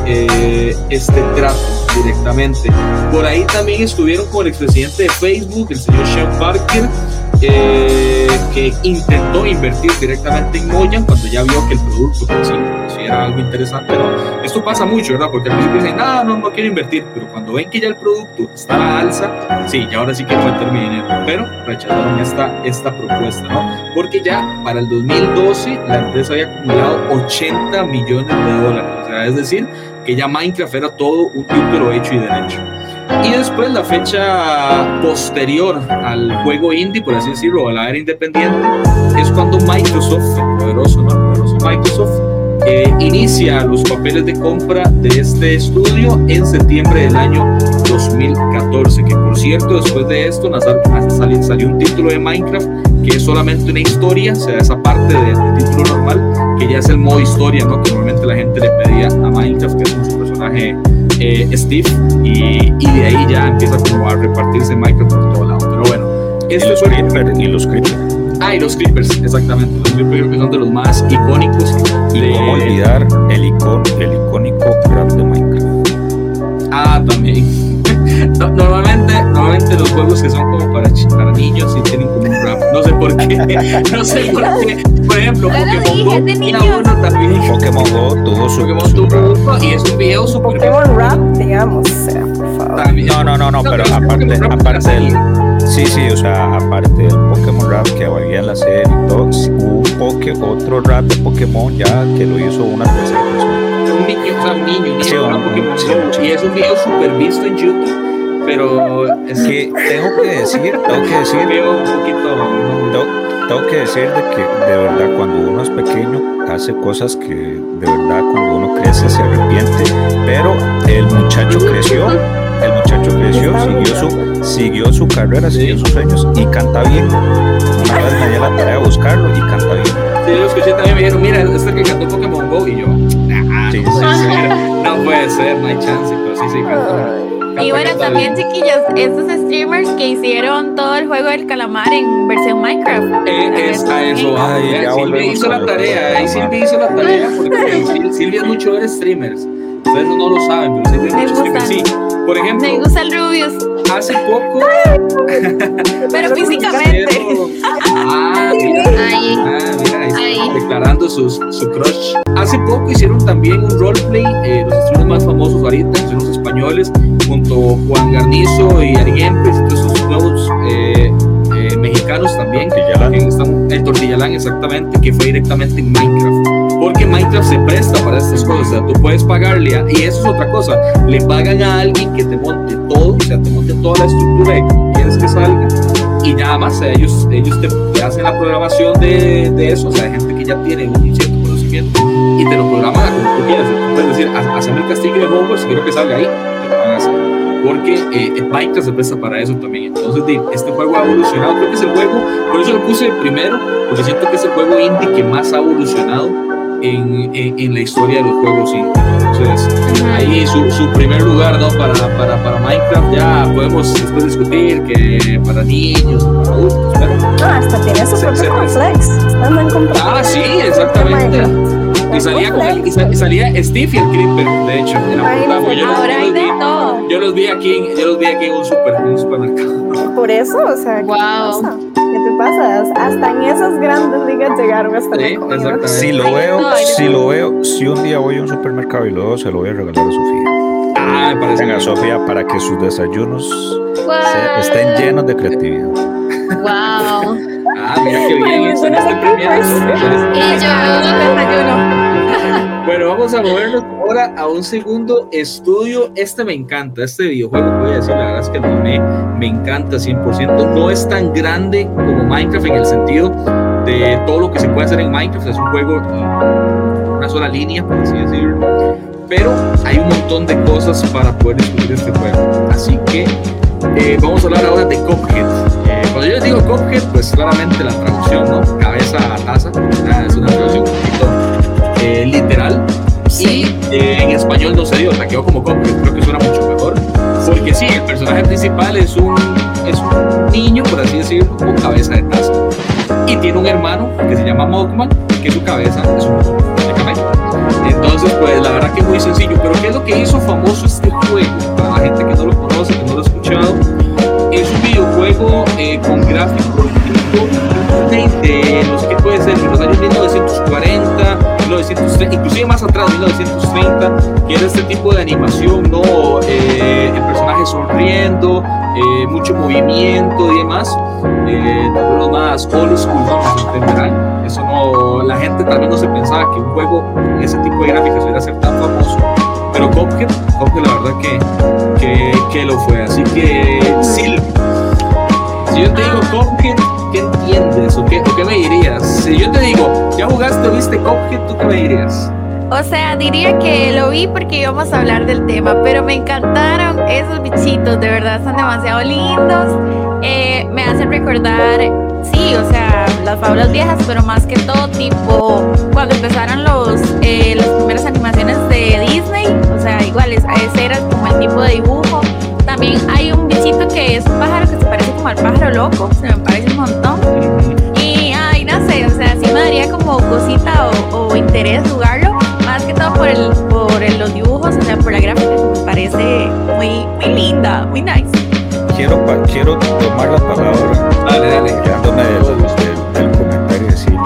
Speaker 6: eh, este trato directamente. Por ahí también estuvieron con el expresidente de Facebook, el señor Sean Parker, eh, que intentó invertir directamente en Moyan cuando ya vio que el producto pues, sí, era algo interesante. ¿no? Esto pasa mucho, ¿verdad? Porque al principio dicen, no, no, no quiero invertir, pero cuando ven que ya el producto está a la alza, sí, ya ahora sí quiero meter mi dinero, pero rechazaron esta, esta propuesta, ¿no? Porque ya para el 2012 la empresa había acumulado 80 millones de dólares, o sea, es decir, que ya Minecraft era todo un título hecho y derecho. Y después la fecha posterior al juego indie, por así decirlo, a la era independiente, es cuando Microsoft, el poderoso, ¿no? poderoso Microsoft, eh, inicia los papeles de compra de este estudio en septiembre del año 2014, que por cierto, después de esto salió, salió un título de Minecraft que es solamente una historia, o sea, esa parte del título normal, que ya es el modo historia, ¿no? Que normalmente la gente le pedía a Minecraft, que es un personaje eh, Steve y, y, de ahí ya empieza como a repartirse Minecraft por todo lado. Pero bueno,
Speaker 3: este fue creepers, y los creepers.
Speaker 6: Ah, y los creepers, exactamente. Los creepers que son de los más icónicos.
Speaker 3: Y
Speaker 6: de...
Speaker 3: cómo olvidar el, icon, el icónico grab de Minecraft.
Speaker 6: Ah, también. No, normalmente, normalmente los juegos que son como para, para niños sí tienen como un rap. No sé por qué. No sé por qué. Por ejemplo, Pokémon Go tenía uno también.
Speaker 3: Pokémon Go tuvo su,
Speaker 6: Pokémon
Speaker 3: su
Speaker 6: tuvo uno y es un video super
Speaker 5: Pokémon rap, digamos. O sea, por favor.
Speaker 6: También-
Speaker 3: No, no, no, no, pero aparte, aparte del. Sí, sí, o sea, aparte del Pokémon Rap que había en la serie y todo, hubo un poke, otro rap de Pokémon ya que lo hizo una tercera persona.
Speaker 6: un niño, o sea, un niño, un niño
Speaker 3: Sí,
Speaker 6: jugando
Speaker 3: un-
Speaker 6: Pokémon
Speaker 3: sí,
Speaker 6: Go,
Speaker 3: sí.
Speaker 6: y es un video super visto en YouTube, pero es
Speaker 3: Que tengo que decir, tengo que decir,
Speaker 6: video un poquito.
Speaker 3: tengo, tengo que decir de que de verdad cuando uno es pequeño hace cosas que de verdad cuando uno crece se arrepiente, pero el muchacho creció, el muchacho creció, siguió su, siguió su carrera, siguió sus sueños y canta bien. Padre me dio la tarea de buscarlo y canta bien.
Speaker 6: Sí, yo lo escuché también me dijeron, mira, este que cantó Pokémon Go, y yo, ah,
Speaker 3: Sí,
Speaker 6: no
Speaker 3: sí,
Speaker 6: puede
Speaker 3: sí.
Speaker 6: ser, no puede ser, no hay chance, pero sí, sí, canta.
Speaker 4: Y bueno, también chiquillos, estos streamers que hicieron todo el juego del calamar en versión Minecraft.
Speaker 6: Eh, es a eso.
Speaker 3: Ay, ya
Speaker 6: Silvia
Speaker 3: volvemos
Speaker 6: hizo
Speaker 3: a
Speaker 6: la tarea,
Speaker 3: que
Speaker 6: ahí Silvia hizo la tarea, porque Sil- Silvia es mucho ver streamers. Ustedes no lo saben, pero Silvia es
Speaker 4: Me
Speaker 6: mucho streamers. Sí, por
Speaker 4: Me
Speaker 6: ejemplo,
Speaker 4: gusta el Rubius,
Speaker 6: hace poco.
Speaker 4: pero físicamente.
Speaker 6: Ah, mira.
Speaker 7: Ahí.
Speaker 6: Ah, mira, ahí
Speaker 7: Ahí.
Speaker 6: declarando sus, su crush. Hace poco hicieron también un roleplay, eh, los streamers más famosos ahorita, los españoles, junto Juan Garnizo y Ari Gempes, y todos esos nuevos eh, eh, mexicanos también.
Speaker 3: Tortillalán.
Speaker 6: el Tortillalán, exactamente, que fue directamente en Minecraft. Porque Minecraft se presta para estas cosas, o sea, tú puedes pagarle, a- y eso es otra cosa, le pagan a alguien que te monte todo, o sea, te monte toda la estructura que quieres que salga, y nada más, ellos, ellos te, te hacen la programación de, de eso, o sea, hay gente que ya tiene un cierto conocimiento y te lo programan a como tú quieras. Puedes decir, "Haz- hazme el castillo de Hogwarts si quiero que salga ahí, te lo van a hacer. Porque eh, Minecraft se presta para eso también. Entonces, este juego ha evolucionado. Creo que es el juego, por eso lo puse primero, porque siento que es el juego indie que más ha evolucionado en, en, en la historia de los juegos indie. Entonces, ahí su, su primer lugar ¿no? para, para, para Minecraft ya podemos después discutir que para niños, para adultos, pero
Speaker 5: Ah, hasta tiene su propio complex.
Speaker 6: Ah, sí, exactamente. Y salía, con el- y sa- y salía Steve y el Creeper, de hecho, en la portada, porque yo, los-
Speaker 4: Ahora hay de todo.
Speaker 6: Yo los vi aquí, en, yo los vi aquí en un, super, en un supermercado.
Speaker 5: Por eso, o sea, ¿qué
Speaker 7: Wow.
Speaker 5: pasa? ¿Qué te pasa? Hasta en esas grandes ligas llegaron hasta
Speaker 6: Sí,
Speaker 5: la.
Speaker 3: Si lo veo,
Speaker 4: no,
Speaker 3: si
Speaker 4: no.
Speaker 3: lo veo, si un día voy a un supermercado y lo veo, se lo voy a regalar a Sofía.
Speaker 6: Ah, me parece
Speaker 3: Venga, Sofía, para que sus desayunos se- estén llenos de creatividad.
Speaker 7: Wow.
Speaker 6: Ah, mira qué bien,
Speaker 5: Ay,
Speaker 6: eso
Speaker 5: yo no
Speaker 6: está
Speaker 5: sé qué
Speaker 6: premiado.
Speaker 7: Y yo.
Speaker 4: Desayuno.
Speaker 6: Bueno, vamos a movernos ahora a un segundo estudio. Este me encanta, este videojuego, voy a decir, la verdad es que me, me encanta 100%. No es tan grande como Minecraft en el sentido de todo lo que se puede hacer en Minecraft. Es un juego una sola línea, por así decirlo. Pero hay un montón de cosas para poder descubrir este juego. Así que eh, vamos a hablar ahora de Cuphead. Eh, cuando yo les digo Cuphead, pues claramente la traducción, ¿no? Cabeza a taza. Es una traducción eh, literal. Y eh, en español no se dio, sea, quedó como Cuphead. Creo que suena mucho mejor. Porque sí, el personaje principal es un, es un niño, por así decirlo, con cabeza de taza. Y tiene un hermano que se llama Mogman, que su cabeza es un. Entonces, pues la verdad que es muy sencillo. Pero ¿qué es lo que hizo famoso este juego? Para la gente que no lo conoce, que no lo ha escuchado, es un videojuego eh, con gráficos de los que puede ser de los años 1940, 1930, inclusive más atrás, 1930, que era este tipo de animación, ¿no? Eh, el personaje sonriendo, eh, mucho movimiento y demás. Eh, los más old school no. Eso no, la gente tal no se pensaba que un juego con ese tipo de gráficos iba a ser tan famoso. Pero Cuphead la verdad que, que, que lo fue. Así que, Sil, si yo te digo Cuphead, ¿qué entiendes? ¿O qué, o qué me dirías? Si yo te digo, ¿ya jugaste o viste Cuphead? ¿Tú qué me dirías?
Speaker 4: O sea, diría que lo vi porque íbamos a hablar del tema, pero me encantaron esos bichitos, de verdad, son demasiado lindos. Eh, me hacen recordar, sí, o sea, las fábulas viejas, pero más que todo, tipo, cuando empezaron los, eh, las primeras animaciones de Disney, o sea, iguales, ese era como el tipo de dibujo. También hay un bichito que es un pájaro como al pájaro loco, se me parece un montón. Y, ay, no sé, o sea, sí me daría como cosita o, o interés jugarlo, más que todo por, el, por el- los dibujos, o sea, por la gráfica me parece muy, muy linda, muy nice.
Speaker 3: Quiero, quiero tomar la palabra.
Speaker 6: Dale, dale.
Speaker 3: Quedándome del, del, comentario de Silvia.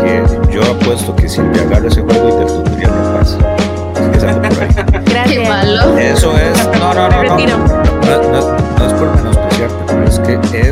Speaker 3: Que yo apuesto que Silvia agarra ese juego y del tutorial no pasa.
Speaker 7: Gracias. malo.
Speaker 3: Eso es. No, no, no. No, no,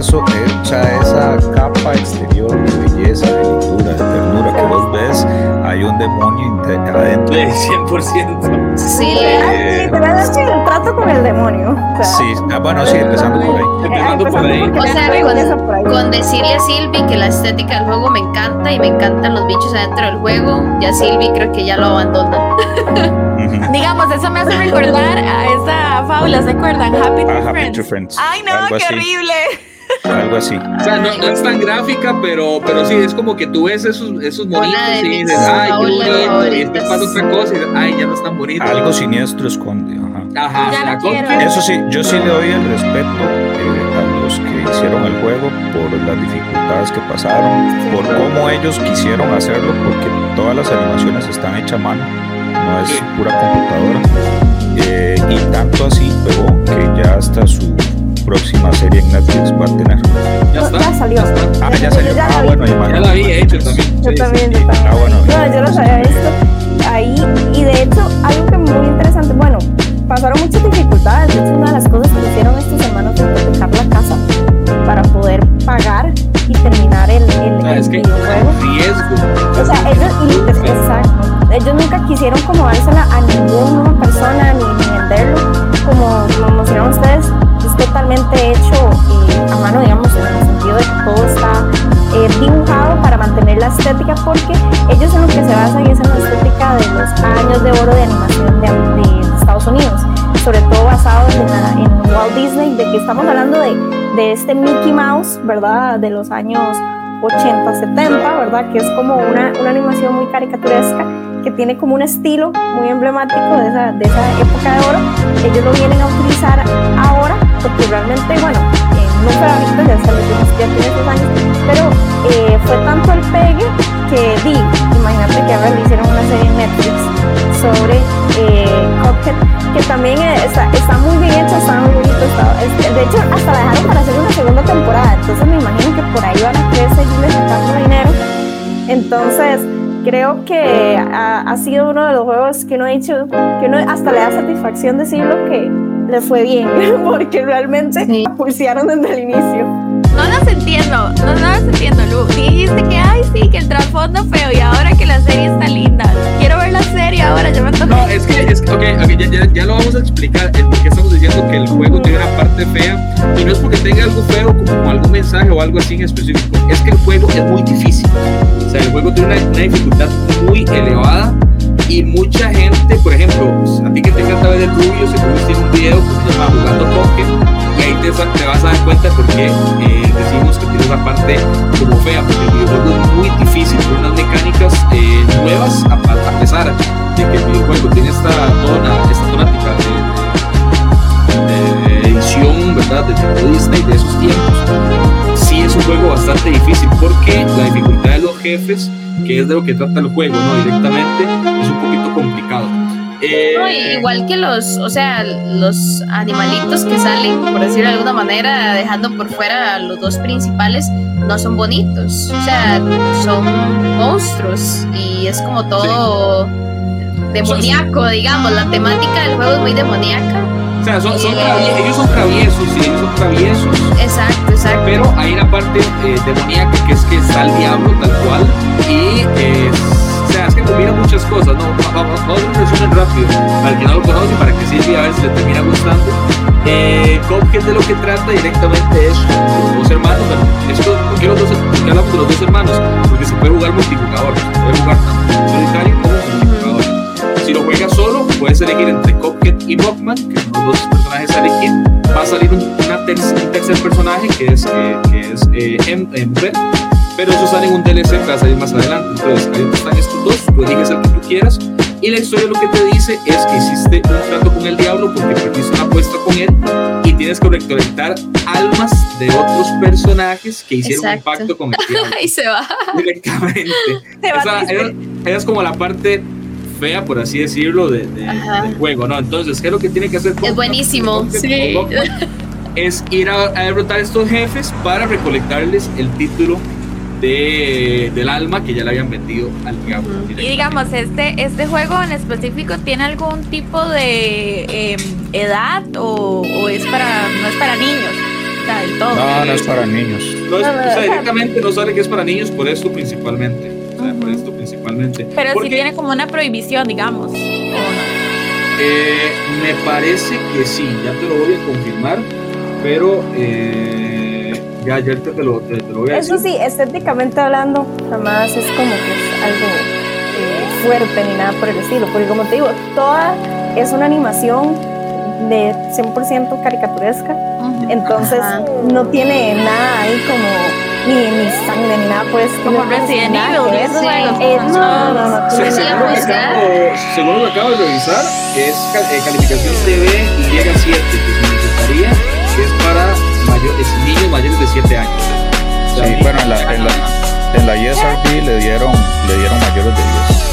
Speaker 3: eso, echa esa capa exterior de belleza, de lindura, de ternura que vos ves, hay un demonio adentro.
Speaker 6: 100%.
Speaker 7: Sí.
Speaker 5: Eh, es el trato con el demonio.
Speaker 3: sí, ah, bueno, sí, empezando por ahí.
Speaker 6: Empezando por ahí.
Speaker 7: O sea, con, decirle a Silvi que la estética del juego me encanta y me encantan los bichos adentro del juego, ya Silvi creo que ya lo abandona.
Speaker 4: Digamos, eso me hace recordar a esa fábula, ¿se acuerdan? Happy,
Speaker 3: to, ah, friends. friends.
Speaker 4: Ay, no, qué horrible.
Speaker 3: Algo así.
Speaker 6: O sea, no, es tan gráfica, pero, pero sí, es como que tú ves esos, esos monitos y dices, ay, qué bonito, y después pasa otra cosa y dices, ay, ya no es tan bonito.
Speaker 3: Algo siniestro esconde,
Speaker 6: ajá. Ajá,
Speaker 3: Eso sí, yo sí le doy el respeto eh, a los que hicieron el juego por las dificultades que pasaron, por cómo ellos quisieron hacerlo, porque todas las animaciones están hechas a mano, no es pura computadora. Eh, y tanto así pegó que ya hasta su próxima serie en Netflix va a tener.
Speaker 6: Ya, está.
Speaker 5: ya salió.
Speaker 3: Ah, ya salió.
Speaker 5: Ya
Speaker 3: ah, bueno,
Speaker 6: ya la vi hecho también.
Speaker 5: Yo también, yo también.
Speaker 3: Ah, bueno.
Speaker 5: No, yo los había visto ahí. Y de hecho, algo que muy interesante, bueno, pasaron muchas dificultades. De hecho, una de las cosas que hicieron estos hermanos fue hipotecar la casa para poder pagar y terminar el, el,
Speaker 6: ah, es que riesgo.
Speaker 5: O sea, ellos, exacto. Ellos nunca quisieron como dársela a ninguna Disney, de que estamos hablando de, de este Mickey Mouse, ¿verdad? De los años 80, 70, ¿verdad? Que es como una, una animación muy caricaturesca que tiene como un estilo muy emblemático de esa, de esa época de oro. Ellos lo vienen a utilizar ahora porque realmente, bueno, eh, no fue ahorita, ya, ya tiene esos años, pero eh, fue tanto el pegue que di, imagínate que ahora le hicieron una serie en Netflix sobre eh, que también está, está, muy bien hecha, está muy bonito, está, de hecho hasta la dejaron para hacer una segunda temporada, entonces me imagino que por ahí van a querer seguirle sacando dinero, entonces creo que ha, ha, sido uno de los juegos que no he hecho, que uno hasta le da satisfacción decirlo que le fue bien, porque realmente sí. pulsearon desde el inicio.
Speaker 4: Entiendo, no, las entiendo, Lu. Dijiste que, ay, sí, que el trasfondo feo y ahora que la serie está linda. Quiero ver la serie ahora, ya me toca.
Speaker 6: No, es que, es que, ok, okay ya, ya, ya, lo vamos a explicar. El por qué estamos diciendo que el juego tiene una parte fea. Y no es porque tenga algo feo, como algún mensaje o algo así en específico. Es que el juego es muy difícil. O sea, el juego tiene una, una dificultad muy elevada y mucha gente, por ejemplo, a ti que te encanta ver el rubio, se pusiste un video que se llama Jugando Pokémon y ahí te, te, vas a dar cuenta porque eh, decimos que tiene una parte como fea, porque el videojuego es muy difícil, tiene unas mecánicas eh, nuevas, a, a, pesar de que el videojuego tiene esta, tona, esta tonática de, de, edición, ¿verdad? De tipo Disney de esos tiempos. Sí es un juego bastante difícil porque la dificultad de los jefes que es de lo que trata el juego, ¿no? Directamente
Speaker 7: igual que los, o sea, los animalitos que salen, por decirlo de alguna manera, dejando por fuera a los dos principales, no son bonitos. O sea, son monstruos y es como todo demoníaco, digamos. La temática del juego es muy demoníaca.
Speaker 6: O sea, son, son ellos son traviesos, sí, ellos son traviesos.
Speaker 7: Exacto, exacto.
Speaker 6: Pero hay una parte eh, demoníaca que es que está el diablo tal cual. Y eh, es que combina muchas cosas, ¿no? Vamos, a un resumen rápido. Para que no lo conoce, para que Silvia a ver si le termina gustando. Eh, de lo que trata directamente es los dos hermanos. Bueno, esto, ¿por, qué los dos, ¿por qué hablamos de los dos hermanos? Porque se puede jugar multijugador, se puede jugar solitario como multijugador. Si lo juegas solo, puedes elegir entre Cuphead y Mockman, que son los dos personajes a elegir. Va a salir un, una un tercer personaje que es, eh, que es eh, en, en mujer, pero eso sale en un DLC que va a salir más adelante. Entonces, ahí están estos dos, tú eliges el que tú quieras. Y la historia lo que te dice es que hiciste un trato con el diablo porque perdiste una apuesta con él y tienes que recolectar almas de otros personajes que hicieron Exacto. un pacto con el diablo.
Speaker 7: Ahí se va.
Speaker 6: Directamente. Se va como la parte fea, por así decirlo, de, de, del juego, ¿no? Entonces, ¿qué es lo que tiene que hacer?
Speaker 7: Es buenísimo. Sí.
Speaker 6: Es ir a, a derrotar a estos jefes para recolectarles el título de, del alma que ya le habían vendido al diablo.
Speaker 4: Y digamos, este, este juego en específico tiene algún tipo de em, edad o, o, es para no es para niños. todo.
Speaker 3: No, no es para niños.
Speaker 6: No es, o sea, directamente no sale que es para niños por esto principalmente. O sea, por esto principalmente.
Speaker 4: Pero si tiene como una prohibición, digamos.
Speaker 6: Eh, me parece que sí, ya te lo voy a confirmar, pero eh, ya ayer te, lo, te, lo voy a
Speaker 5: decir. Eso sí, estéticamente hablando, jamás es como que es algo eh, fuerte ni nada por el estilo, porque como te digo, toda es una animación de 100% caricaturesca, entonces no tiene nada ahí como ni, ni sangre ni nada pues
Speaker 4: como Resident Evil
Speaker 5: eh, no, no, no,
Speaker 6: según, lo que acabo, de revisar es eh, calificación TV y llega a 7 niños mayores de 7 años
Speaker 3: sí, bueno en la, en la, en la ESRB le dieron, le dieron mayores de 10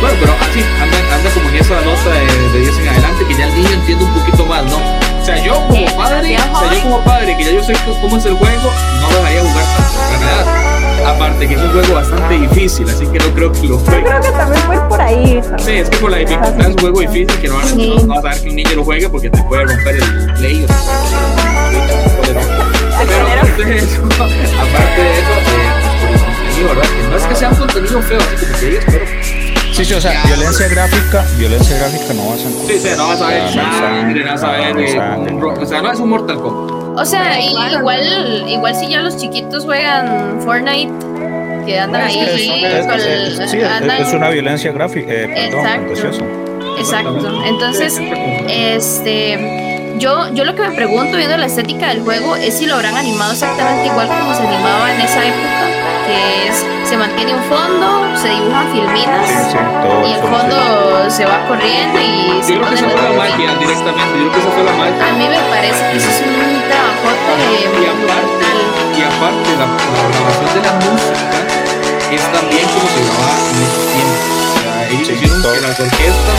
Speaker 6: bueno, pero así, anda, anda como en esa nota de, de 10 en adelante, que ya el niño entiende un poquito más, ¿no? O sea, yo como padre, o sea, yo como padre, que ya yo sé cómo es el juego, no dejaría jugar tanto, la. Aparte que es un juego bastante difícil, así que no creo que lo
Speaker 5: juegue. Yo creo que también fue por ahí.
Speaker 6: Sí, es que por la dificultad es un juego difícil que no, sí. no, no a dar que un niño lo juegue porque te puede romper el play. O sea, aparte de eso, aparte de eso, eh, por el contenido, ¿verdad? Que no es que sea un contenido feo, así como que ellos, pero
Speaker 3: Sí, sí, o sea, violencia gráfica, violencia gráfica no vas a encontrar.
Speaker 6: Sí, sí, no vas a ver sangre, no vas a ver, o sea, no es un Mortal Kombat.
Speaker 7: O sea, igual, igual si ya los chiquitos juegan Fortnite, que andan ahí.
Speaker 3: Es una violencia gráfica, eh, perdón,
Speaker 7: Exacto. Exacto. Entonces, este, yo, yo lo que me pregunto viendo la estética del juego es si lo habrán animado exactamente igual como se animaba en esa época que es, se mantiene un fondo, se dibujan filminas y el fondo se va corriendo y
Speaker 6: se pone la magia directamente, yo creo que esa fue la magia.
Speaker 7: A mí me parece que eso es un trabajote
Speaker 6: y aparte, y aparte la, la grabación de la música es también como se grababa en ese tiempo. O sea, ellos hicieron que las orquestas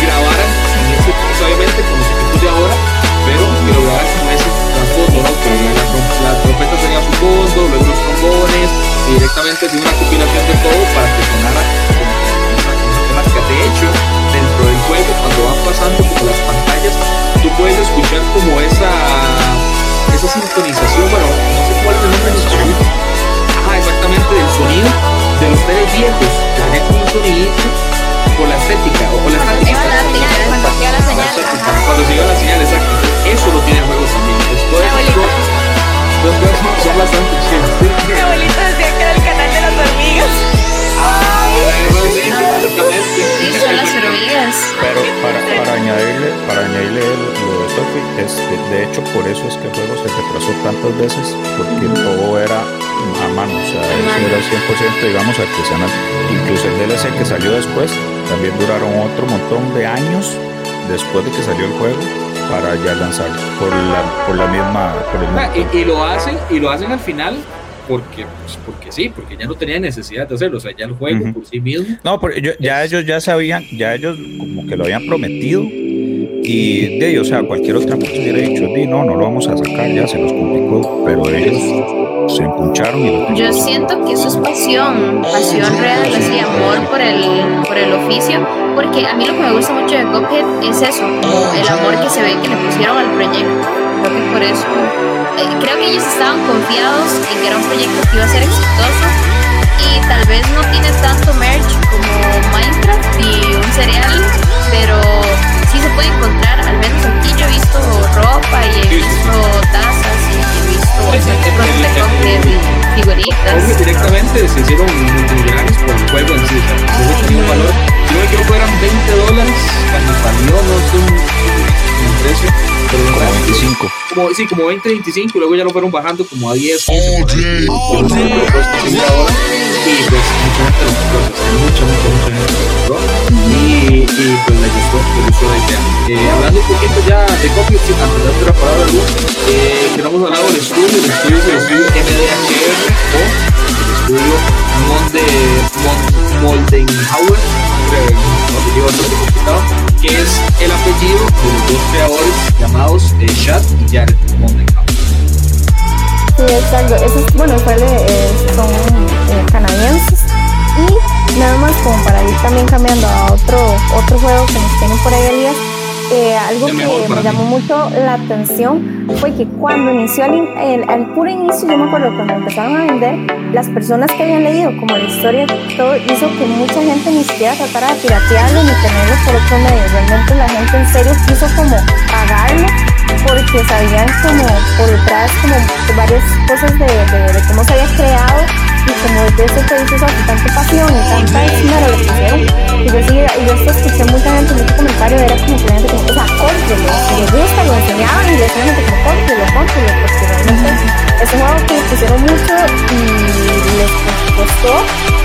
Speaker 6: grabaran en ese, obviamente equipos de ahora, pero que lo grabaran con ese trasfondo, ¿no? Que la, la trompeta tenía su fondo, luego los trombones, directamente de una compilación de todo para que sonara con que De hecho, dentro del juego, cuando van pasando como las pantallas, tú puedes escuchar como esa esa sintonización, bueno, no sé cuál es el nombre del sonido. Ajá, exactamente, del sonido de los teles viejos, que como un sonidito por la estética o por la estética.
Speaker 4: Cuando siga la señal.
Speaker 6: Cuando siga la señal, exacto. Eso lo tiene el juego también. Después, los dos son bastante chidos.
Speaker 4: Mi abuelito decía que era el canal de las hormigas.
Speaker 7: Sí, son las hormigas.
Speaker 3: Pero para, para añadirle, para añadirle lo de Sophie, es que de hecho por eso es que el juego se retrasó tantas veces, porque todo era a mano, o sea, eso era 100% digamos artesanal. Incluso el DLC que salió después, también duraron otro montón de años después de que salió el juego para ya lanzar por la, por la misma. Por el
Speaker 6: y, y, lo hacen, y lo hacen al final porque, pues, porque sí, porque ya no tenía necesidad de hacerlo, o sea, ya el juego uh -huh. por sí mismo.
Speaker 3: No, porque ya ellos ya sabían, ya ellos como que lo habían prometido. Y de ellos, o sea, cualquier otra persona hubiera dicho, no, no lo vamos a sacar, ya se nos complicó, pero ellos se empucharon y lo
Speaker 7: Yo siento que eso es pasión, pasión real, así amor por el, por el oficio, porque a mí lo que me gusta mucho de Cuphead es eso, el amor que se ve que le pusieron al proyecto. Creo que por eso, eh, creo que ellos estaban confiados en que era un proyecto que iba a ser exitoso y tal vez no tiene tanto merch como Minecraft y un cereal, pero sí se puede encontrar, al menos aquí yo he visto ropa y he visto tazas y he visto cosas de y figuritas.
Speaker 6: directamente se hicieron multimillonarios por el juego en sí, sea, tenía un valor, si no me equivoco eran 20 dólares cuando salió, no sé un precio pero
Speaker 3: como 25.
Speaker 6: Como, sí, como 20, 25, y luego ya lo fueron bajando como a 10, 15. Okay. Okay. Y pues mucha gente lo mucha, mucha, mucha gente lo compró. Y, pues le gustó, le gustó la idea. Eh, hablando un poquito ya de copy, sí, antes de otra palabra luz, eh, que no hemos hablado del estudio, el estudio es el estudio MDHR o el estudio Monde, Moldenhauer, que es el apellido de los dos creadores llamados eh, Chad y Jared Moldenhauer.
Speaker 5: Sí, exacto. Esos, bueno, eh, son eh, canadienses. Y nada más como para ir también cambiando a otro, otro juego que nos tienen por ahí Elías eh, algo que me llamó mucho la atención fue que cuando inició el, el, puro inicio, yo me acuerdo cuando empezaron a vender, las personas que habían leído como la historia, todo hizo que mucha gente ni siquiera tratara de piratearlo ni tenerlo por otro medio. Realmente la gente en serio quiso como pagarlo porque sabían como por detrás como varias cosas de, de, de cómo se había creado y como desde ese proyecto con tanta pasión y tanta esmero lo hicieron y yo sí y yo escuché mucha gente mucho comentario era como que la gente como o sea cómprelo si les gusta lo enseñaban y decían como cómprelo cómprelo porque realmente es un juego que pusieron mucho y les costó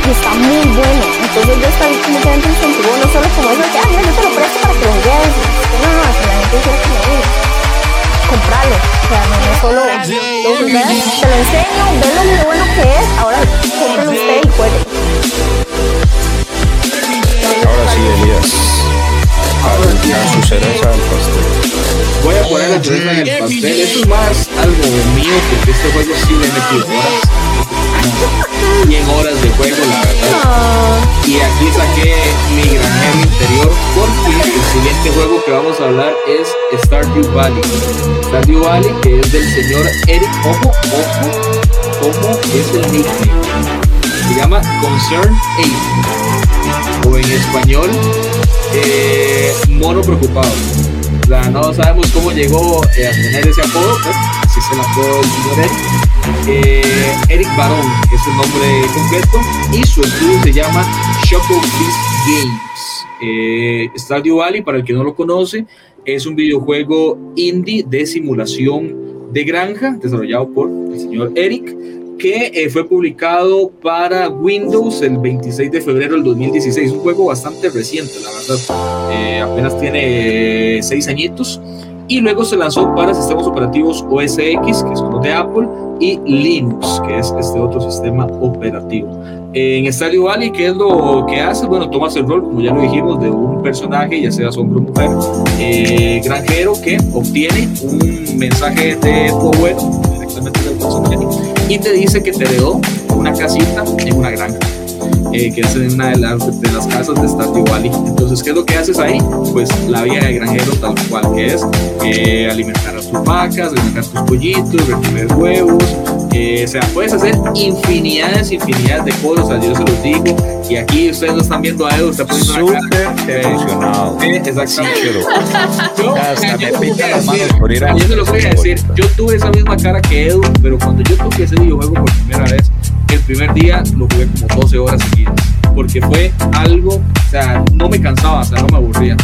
Speaker 5: y está muy bueno. Entonces yo estaba como mucha gente incentivó no solo como eso que ah mira yo te lo presto para que lo juegues no no que la gente hiciera como comprarlo. O sea, no, no solo lo te lo enseño, ve lo bueno que es, ahora cómpralo usted y juegue.
Speaker 3: Ahora sí, Elías. A su cereza al pastel.
Speaker 6: Voy a poner la cereza en el pastel. Eso es más algo mío porque este juego sí le metido horas. 100 horas de juego. Y aquí saqué mi granero interior porque el siguiente juego que vamos a hablar es Stardew Valley. Stardew Valley, que es del señor Eric Ojo, Ojo, ¿cómo es el nickname? Se llama Concern 8 o en español eh, Mono Preocupado. no sabemos cómo llegó eh, a tener ese apodo, pero así se el señor Eric eh, Eric Barón, que es su nombre completo, y su estudio se llama Choco Games. Eh, Stardew Valley, para el que no lo conoce, es un videojuego indie de simulación de granja, desarrollado por el señor Eric, que eh, fue publicado para Windows el 26 de febrero del 2016. Un juego bastante reciente, la verdad. Eh, apenas tiene seis añitos. Y luego se lanzó para sistemas operativos OS X, que son los de Apple, y Linux, que es este otro sistema operativo. En Stardew Valley, ¿qué es lo que hace? Bueno, tomas el rol, como ya lo dijimos, de un personaje, ya sea hombre o mujer, eh, granjero que obtiene un mensaje de tu abuelo, directamente del personaje, y te dice que te heredó una casita en una granja. Eh, que es en una de las, de las casas de Stardew Valley. Entonces, ¿qué es lo que haces ahí? Pues la vida de granjero tal cual que es, eh, alimentar a tus vacas, alimentar tus pollitos, recoger huevos, eh, o sea, puedes hacer infinidades, infinidades de cosas, yo se los digo, y aquí ustedes no están viendo a Edu, está poniendo
Speaker 3: Súper emocionado.
Speaker 6: Sí, exactamente.
Speaker 3: yo, Hasta me pica las manos por ir a
Speaker 6: Yo se lo voy a decir, yo tuve esa misma cara que Edu, pero cuando yo toqué ese videojuego por primera vez, el primer día lo jugué como 12 horas seguidas, porque fue algo, o sea, no me cansaba, o sea, no me aburría.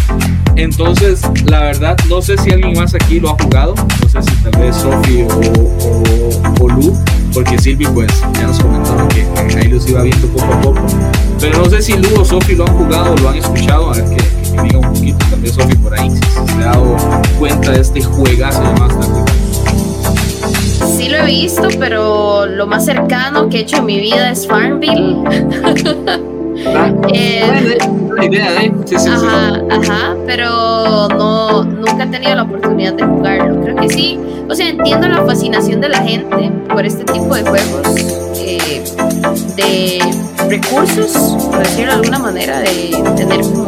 Speaker 6: Entonces, la verdad, no sé si alguien más aquí lo ha jugado, no sé si tal vez Sofi o, o, Lu, porque Silvi pues ya nos comentaron que ahí los iba viendo poco a poco. Pero no sé si Lu o Sofi lo han jugado o lo han escuchado, a ver que, que diga un poquito, vez Sofi por ahí, si, se ha dado cuenta de este juegazo de Master
Speaker 7: Sí lo he visto, pero lo más cercano que he hecho en mi vida es Farmville.
Speaker 6: Ah, eh, idea, ¿eh? Sí, sí,
Speaker 7: ajá, ajá, pero no, nunca he tenido la oportunidad de jugarlo. Creo que sí. O sea, entiendo la fascinación de la gente por este tipo de juegos eh, de recursos, por decirlo de alguna manera, de tener como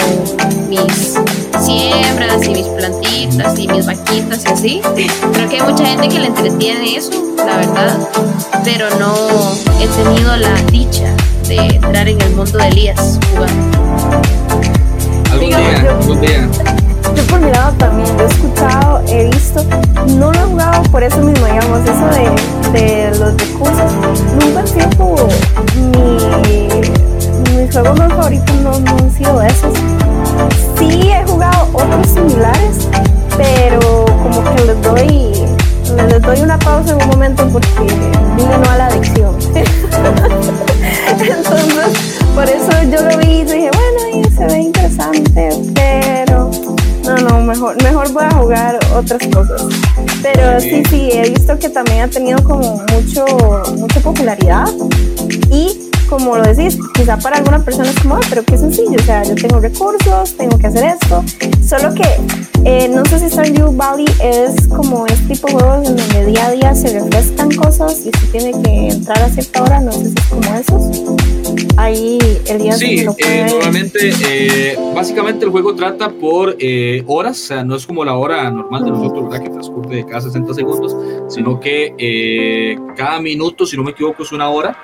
Speaker 7: mis siembras y mis plantitas y mis vaquitas y así. Creo que hay mucha gente que le entretiene eso, la verdad, pero no he tenido la dicha de entrar en el mundo de Elías jugando.
Speaker 6: Algún día, algún día.
Speaker 5: Yo por mi lado también, lo he escuchado, he visto, no lo he jugado por eso mismo, digamos, eso de, de los recursos, nunca ha sido como mi, mis juegos más favoritos no, no han sido esos. Sí he jugado otros similares, pero como que les doy, les doy una pausa en un momento porque vine no a la adicción. Entonces, por eso yo lo vi y dije, bueno, se ve interesante, pero no, no, mejor, mejor voy a jugar otras cosas. Pero sí, sí, he visto que también ha tenido como mucho, mucha popularidad y como lo decís, quizá para alguna persona es como, pero qué sencillo, o sea, yo tengo recursos, tengo que hacer esto, solo que eh, no sé si Stardew Valley es como este tipo de juegos en donde día a día se refrescan cosas y se tiene que entrar a cierta hora, no sé si es como esos. Ahí el día
Speaker 6: Sí, eh, normalmente, eh, básicamente el juego trata por horas, o sea, no es como la hora normal de nosotros, ¿verdad? Que transcurre de cada 60 segundos, sino que cada minuto, si no me equivoco, es una hora.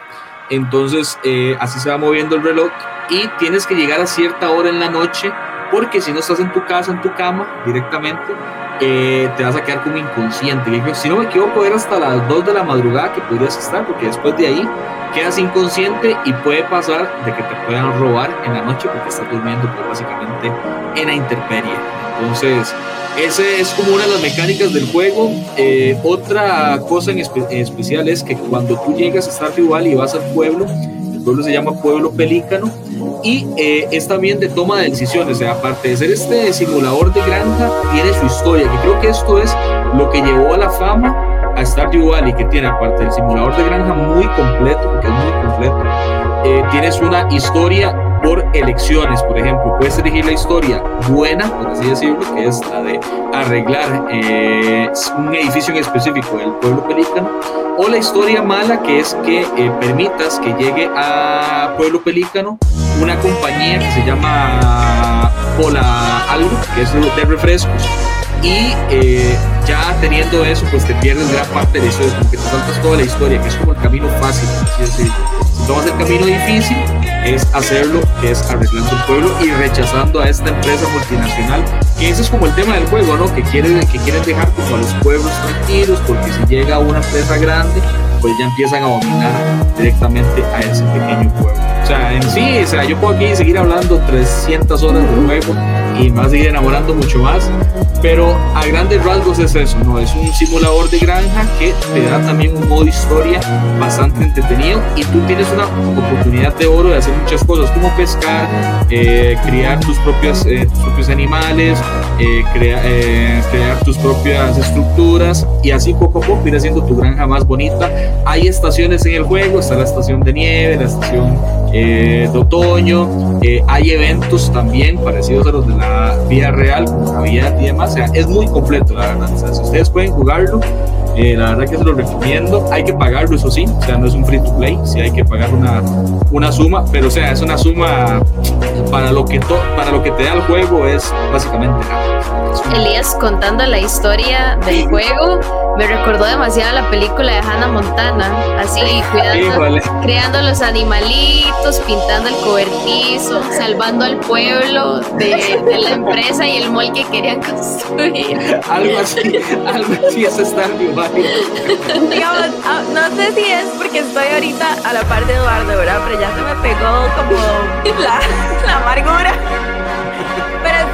Speaker 6: Entonces, así se va moviendo el reloj y tienes que llegar a cierta hora en la noche porque si no estás en tu casa, en tu cama directamente, eh, te vas a quedar como inconsciente. Si no me equivoco, era hasta las 2 de la madrugada que podrías estar, porque después de ahí quedas inconsciente y puede pasar de que te puedan robar en la noche porque estás durmiendo pues, básicamente en la intemperie. Entonces, esa es como una de las mecánicas del juego. Eh, otra cosa en, especial es que cuando tú llegas a estar rival y vas al pueblo, pueblo se llama Pueblo Pelícano, y eh, es también de toma de decisiones. O sea, aparte de ser este simulador de granja, tiene su historia, que creo que esto es lo que llevó a la fama a Stardew Valley, que tiene aparte del simulador de granja muy completo, porque es muy completo, eh, tienes una historia por elecciones, por ejemplo, puedes elegir la historia buena, por así decirlo, que es la de arreglar eh, un edificio en específico del pueblo pelícano, o la historia mala, que es que eh, permitas que llegue a pueblo pelícano una compañía que se llama Pola Algo, que es de refrescos, y eh, ya teniendo eso, pues te pierdes gran parte de la historia, te saltas toda la historia, que es como el camino fácil, así decirlo. Si tomas el camino difícil, es hacerlo, es arreglando el pueblo y rechazando a esta empresa multinacional, que ese es como el tema del juego, ¿no? Que quieren, que quieren dejar como a los pueblos tranquilos, porque si llega una empresa grande, pues ya empiezan a dominar directamente a ese pequeño pueblo. O sea, en sí, o sea, yo puedo aquí seguir hablando 300 horas del juego y a seguir enamorando mucho más, pero a grandes rasgos es eso, ¿no? Es un simulador de granja que te da también un modo historia bastante entretenido y tú tienes una oportunidad de oro de hacer muchas cosas, como pescar, eh, criar tus, propias, eh, tus propios animales, eh, crear tus propias estructuras y así poco a poco ir haciendo tu granja más bonita. Hay estaciones en el juego, está la estación de nieve, la estación de otoño, hay eventos también parecidos a los de la vida real, como Navidad y demás. O sea, es muy completo, la verdad. O sea, si ustedes pueden jugarlo, eh, la verdad que se lo recomiendo. Hay que pagarlo, eso sí. O sea, no es un free to play. Sí hay que pagar una, una suma, pero o sea, es una suma para lo que, para lo que te da el juego, es básicamente nada.
Speaker 7: Elías contando la historia del juego me recordó demasiado la película de Hannah Montana, así cuidando, creando los animalitos, pintando el cobertizo, salvando al pueblo de, la empresa y el mall que querían construir.
Speaker 6: algo así, algo así es estar
Speaker 4: Digamos, ah, no sé si es porque estoy ahorita a la par de Eduardo, ¿verdad? Pero ya se me pegó como la, la amargura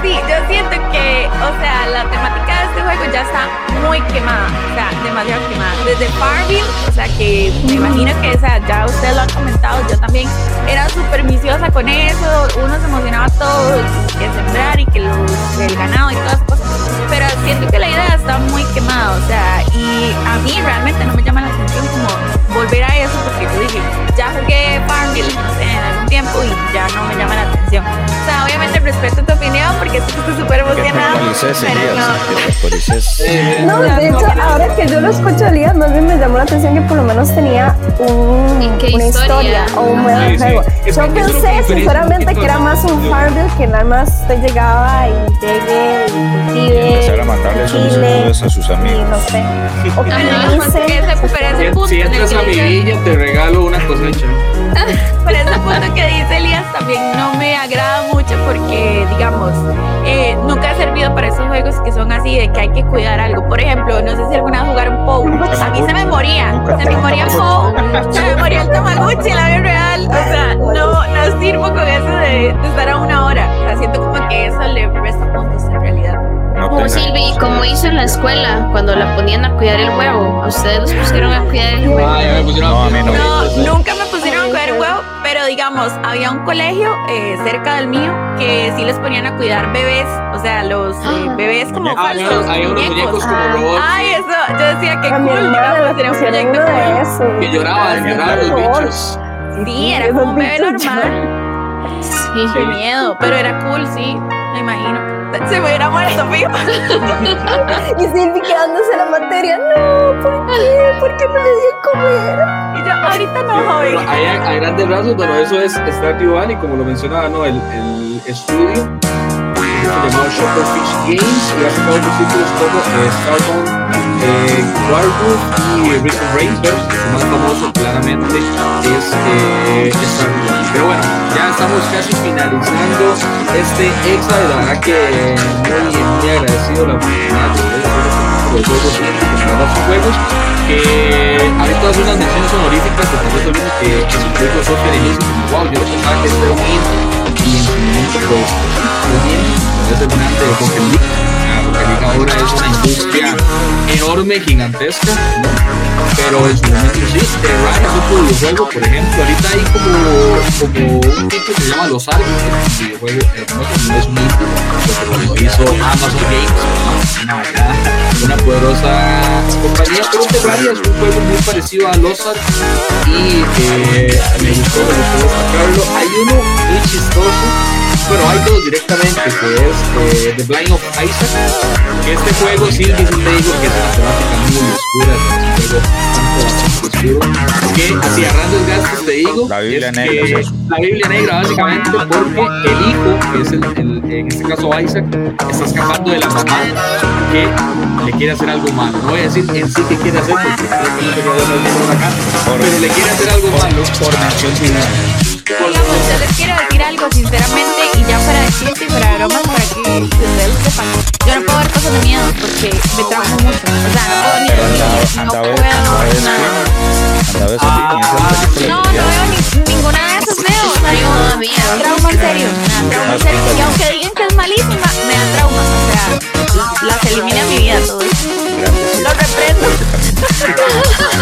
Speaker 4: sí, yo siento que, o sea, la temática de juego ya está muy quemada, o sea, demasiado quemada. Desde Farmville, o sea, que me imagino que esa, ya ustedes lo han comentado, yo también era súper viciosa con eso, uno se emocionaba todo, que sembrar y que el ganado y todas esas cosas, pero siento que la idea está muy quemada, o sea, y a mí realmente no me llama la atención como volver a eso, porque yo dije, ya jugué Farmville, en algún tiempo y ya no me llama la atención. O sea, obviamente respeto tu opinión, porque estoy súper emocionado.
Speaker 5: No, de hecho, ahora que yo lo escucho a Elías, más bien me llamó la atención que por lo menos tenía un, una historia? o un modo de juego. Yo pensé sinceramente que era más un Farmville que nada más usted llegaba y llegue y cultive.
Speaker 3: Empezar a mandarle solicitudes a sus amigos.
Speaker 5: no sé. O que me
Speaker 6: dicen. Si entras a mi villa, te regalo una cosecha.
Speaker 4: Pero ese punto que dice Elías también no me agrada mucho porque, digamos, eh, nunca ha servido para esos juegos que son así, de que hay que cuidar algo. Por ejemplo, no sé si alguna vez jugaron Pou. A mí se me moría, se me moría Pou, se me moría el Tamagotchi, la vida real. O sea, no, no sirvo con eso de, estar a una hora. O sea, siento como que eso le resta puntos en realidad.
Speaker 7: como Silvi, como hizo en la escuela, cuando la ponían a cuidar el huevo, ustedes los pusieron a cuidar el huevo?
Speaker 6: no,
Speaker 4: no, nunca me pero digamos, había un colegio eh, cerca del mío que sí les ponían a cuidar bebés, o sea, los eh, ah. bebés como
Speaker 6: ah, falsos. Hay, unos muñecos como ah. robots.
Speaker 4: Ay, eso, yo decía que cool, digamos, era un proyecto
Speaker 5: de eso.
Speaker 6: Que lloraban, lloraban los bichos.
Speaker 4: Sí, era como un bebé normal. Sí, qué miedo, pero era cool, sí, me imagino. Se me hubiera muerto, fijo.
Speaker 5: y Silvi quedándose la materia. No, ¿por qué? ¿Por qué no le di comer?
Speaker 4: Y yo, ahorita no, joven.
Speaker 6: Hay, a grandes rasgos, bueno, eso es Stardew Valley, como lo mencionaba, ¿no? El, el estudio se llamó Shopperfish Games y ha sacado otros títulos como eh, Starbound, eh, Warwood y Rhythm Race, pero el más famoso claramente es eh, Stardew Valley. Pero bueno, estamos casi finalizando este extra y la verdad que muy, muy agradecido la oportunidad de este tipo de juegos y sus juegos que ahorita hace unas menciones honoríficas que tal vez olviden que, que su juego software inicio como wow, yo no pensaba que este era un y en su momento pues bien, es el grande de Rocket League ahora es una industria enorme, gigantesca ¿no? pero en su momento sí, Rise es otro videojuego por ejemplo, ahorita hay como, como un tipo que se llama Los Argos que es un videojuego no es un indie lo hizo Amazon Games una, poderosa compañía pero Rise es un juego muy parecido a Los Argos y eh, me gustó, me gustó destacarlo hay uno muy chistoso bueno, hay dos directamente, que es eh, The Blind of Isaac, este juego sí, sí te digo que es una temática muy oscura, es un juego oscuro, que así a grandes gastos te digo,
Speaker 3: La Biblia
Speaker 6: es
Speaker 3: negra
Speaker 6: que- la Biblia negra básicamente porque el hijo, que es el, el- en este caso Isaac, está escapando de la mamá que le quiere hacer algo malo. No voy a decir en sí que quiere hacer porque no acá, pero le quiere hacer algo malo
Speaker 3: Por mención divina.
Speaker 4: Digamos, yo les quiero decir algo sinceramente y ya fuera de chiste y fuera de bromas para que ustedes lo sepan. Yo no puedo ver cosas de miedo porque me traumo mucho. O sea, no puedo ni dormir, no puedo nada. No, no veo ni, ninguna de esas veo. O sea, yo,
Speaker 7: No, mía.
Speaker 4: trauma en serio. trauma en serio. Y aunque digan que es malísima, me da trauma. O sea, las elimina mi vida todo
Speaker 3: Gracias,
Speaker 4: Lo reprendo.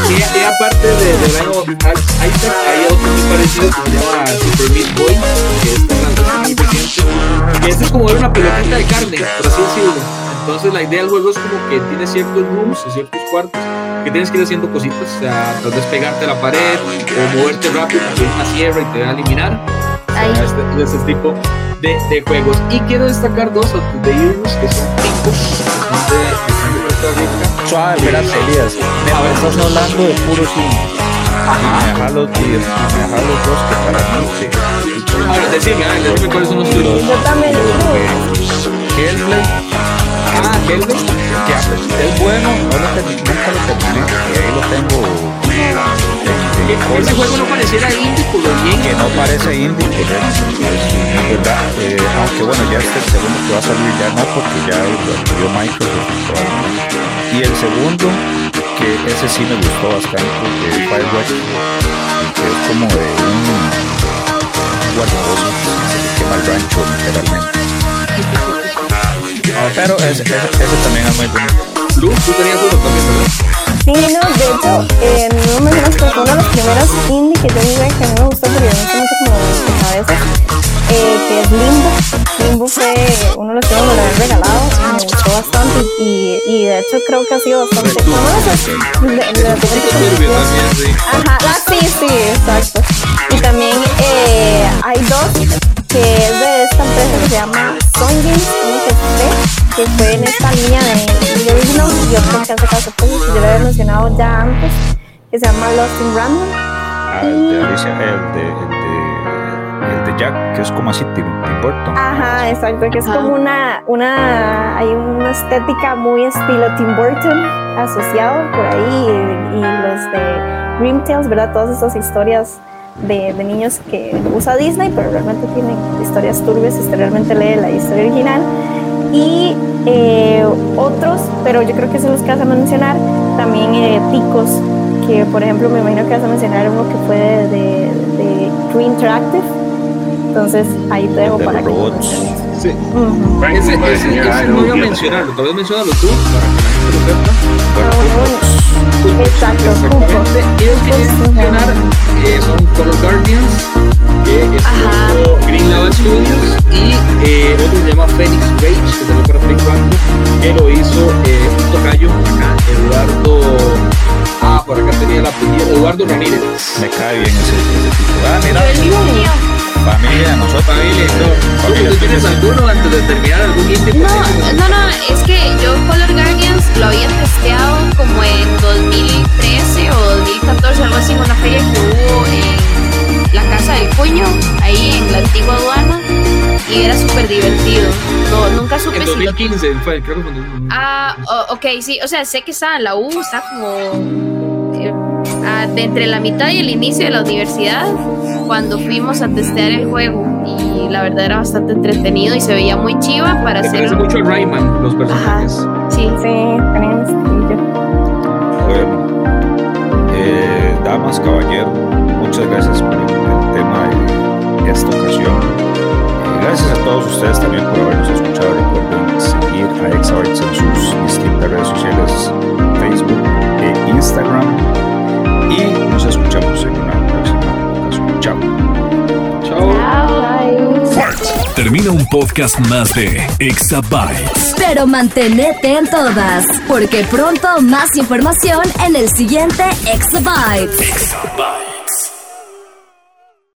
Speaker 6: Y, y aparte de, de Blind of Isaac, hay otro muy parecido que se llama Super Meat Boy, que es también muy reciente. Que este es como ver una pelotita de carne, por así decirlo. Entonces la idea del juego es como que tiene ciertos rooms o ciertos cuartos que tienes que ir haciendo cositas, o sea, tal vez pegarte a la pared o moverte rápido porque hay una sierra y te va a eliminar.
Speaker 7: Ay.
Speaker 6: Este, ese tipo de, de juegos. Y quiero destacar dos antes de irnos, que son cinco,
Speaker 3: Suave, espérate, Elías. Me estás hablando de puro cine. Y me dejas los, y me dejas los dos que para mí sí.
Speaker 6: Ahora, decime, a ver, decime cuáles son los tuyos.
Speaker 5: Yo también digo.
Speaker 3: de Hellblade,
Speaker 6: Ah, Hellblade.
Speaker 3: que es bueno, no lo terminé, nunca lo terminé, y ahí lo tengo en- en
Speaker 6: Que ese juego no pareciera indie por lo bien
Speaker 3: que no parece indie. Es verdad, eh, aunque bueno, ya este segundo que va a salir ya no, porque ya lo adquirió Microsoft. Y el segundo, que ese sí me gustó bastante, que es Firewatch, que es como de un guardadoso que se quema el rancho literalmente. Pero ese, ese, ese también es muy bonito.
Speaker 6: Luz, tú tenías uno también, ¿verdad?
Speaker 5: Sí, no, de hecho, eh, no me mencionas, pero fue uno de los primeros indie que yo jugué que a mí me gustó, pero yo no sé como de cabeza, eh, que es Limbo. Limbo fue uno de los que me lo habían regalado, me gustó bastante y, y de hecho creo que ha sido bastante... Ajá, ah, sí, sí, exacto. Y también eh, hay dos que es de esta empresa que se llama Song Games, que fue en esta línea de original y otro que hace caso pues, yo lo había mencionado ya antes, que se llama Lost in Random.
Speaker 3: Ah, el de Jack, que es como así, Tim, Tim Burton.
Speaker 5: Ajá, exacto, que es
Speaker 7: Ajá.
Speaker 5: como una, una, hay una estética muy estilo Tim Burton asociado por ahí y, y los de Dream Tales, ¿verdad? Todas esas historias de, de niños que usa Disney, pero realmente tienen historias turbias usted realmente lee la historia original. Y eh, otros, pero yo creo que son los que vas a mencionar, también eh, ticos, que por ejemplo me imagino que vas a mencionar uno que fue de, de, de Interactive. Entonces ahí te dejo
Speaker 3: de
Speaker 5: para que
Speaker 3: robots.
Speaker 5: menciones.
Speaker 6: Sí. Ese, ese, ese no iba a mencionarlo, tal vez mencionalo tú, para que la gente lo sepa.
Speaker 5: Bueno, bueno. Exacto,
Speaker 6: Exactamente. Y los que quiero mencionar eh, son Color Guardians, que es Green Lava Studios, y eh, otro se llama Phoenix Rage, que salió para Play 4, que lo hizo eh, un tocayo acá, Eduardo. Ah, por acá tenía el apellido, Eduardo Eduardo Ramírez.
Speaker 3: Me cae bien ese, ese tipo. Ah, mira. Familia, nosotros.
Speaker 6: Familia, no.
Speaker 3: Familia,
Speaker 6: ¿Tú tienes alguno antes de terminar algún indie?
Speaker 7: No, no, no, es que yo Color Guardians lo había testeado como en 2013 o 2014, algo así, en una feria que hubo en la Casa del Puño, ahí en la antigua aduana, y era súper divertido. No, nunca supe
Speaker 6: En
Speaker 7: si lo
Speaker 6: 2015 fue, creo que fue en 2015.
Speaker 7: Ah, ok, sí, o sea, sé que estaba en la U, está como ah, de entre la mitad y el inicio de la universidad, cuando fuimos a testear el juego. Y la verdad era bastante entretenido y se veía muy chiva para
Speaker 6: Se
Speaker 7: hacer.
Speaker 6: parece mucho a Rayman, los personajes.
Speaker 7: Sí,
Speaker 5: Sí, un estilillo.
Speaker 3: Bueno, eh, damas, caballeros, muchas gracias por el, el tema de esta ocasión. Gracias a todos ustedes también por habernos escuchado. Recuerden seguir a Exabytes en sus distintas redes sociales, Facebook e Instagram. Y nos escuchamos en una próxima ocasión. Chao.
Speaker 6: Chao.
Speaker 1: Termina un podcast más de Exabytes.
Speaker 2: Pero mantenete en todas, porque pronto más información en el siguiente Exabytes.
Speaker 1: Exabytes.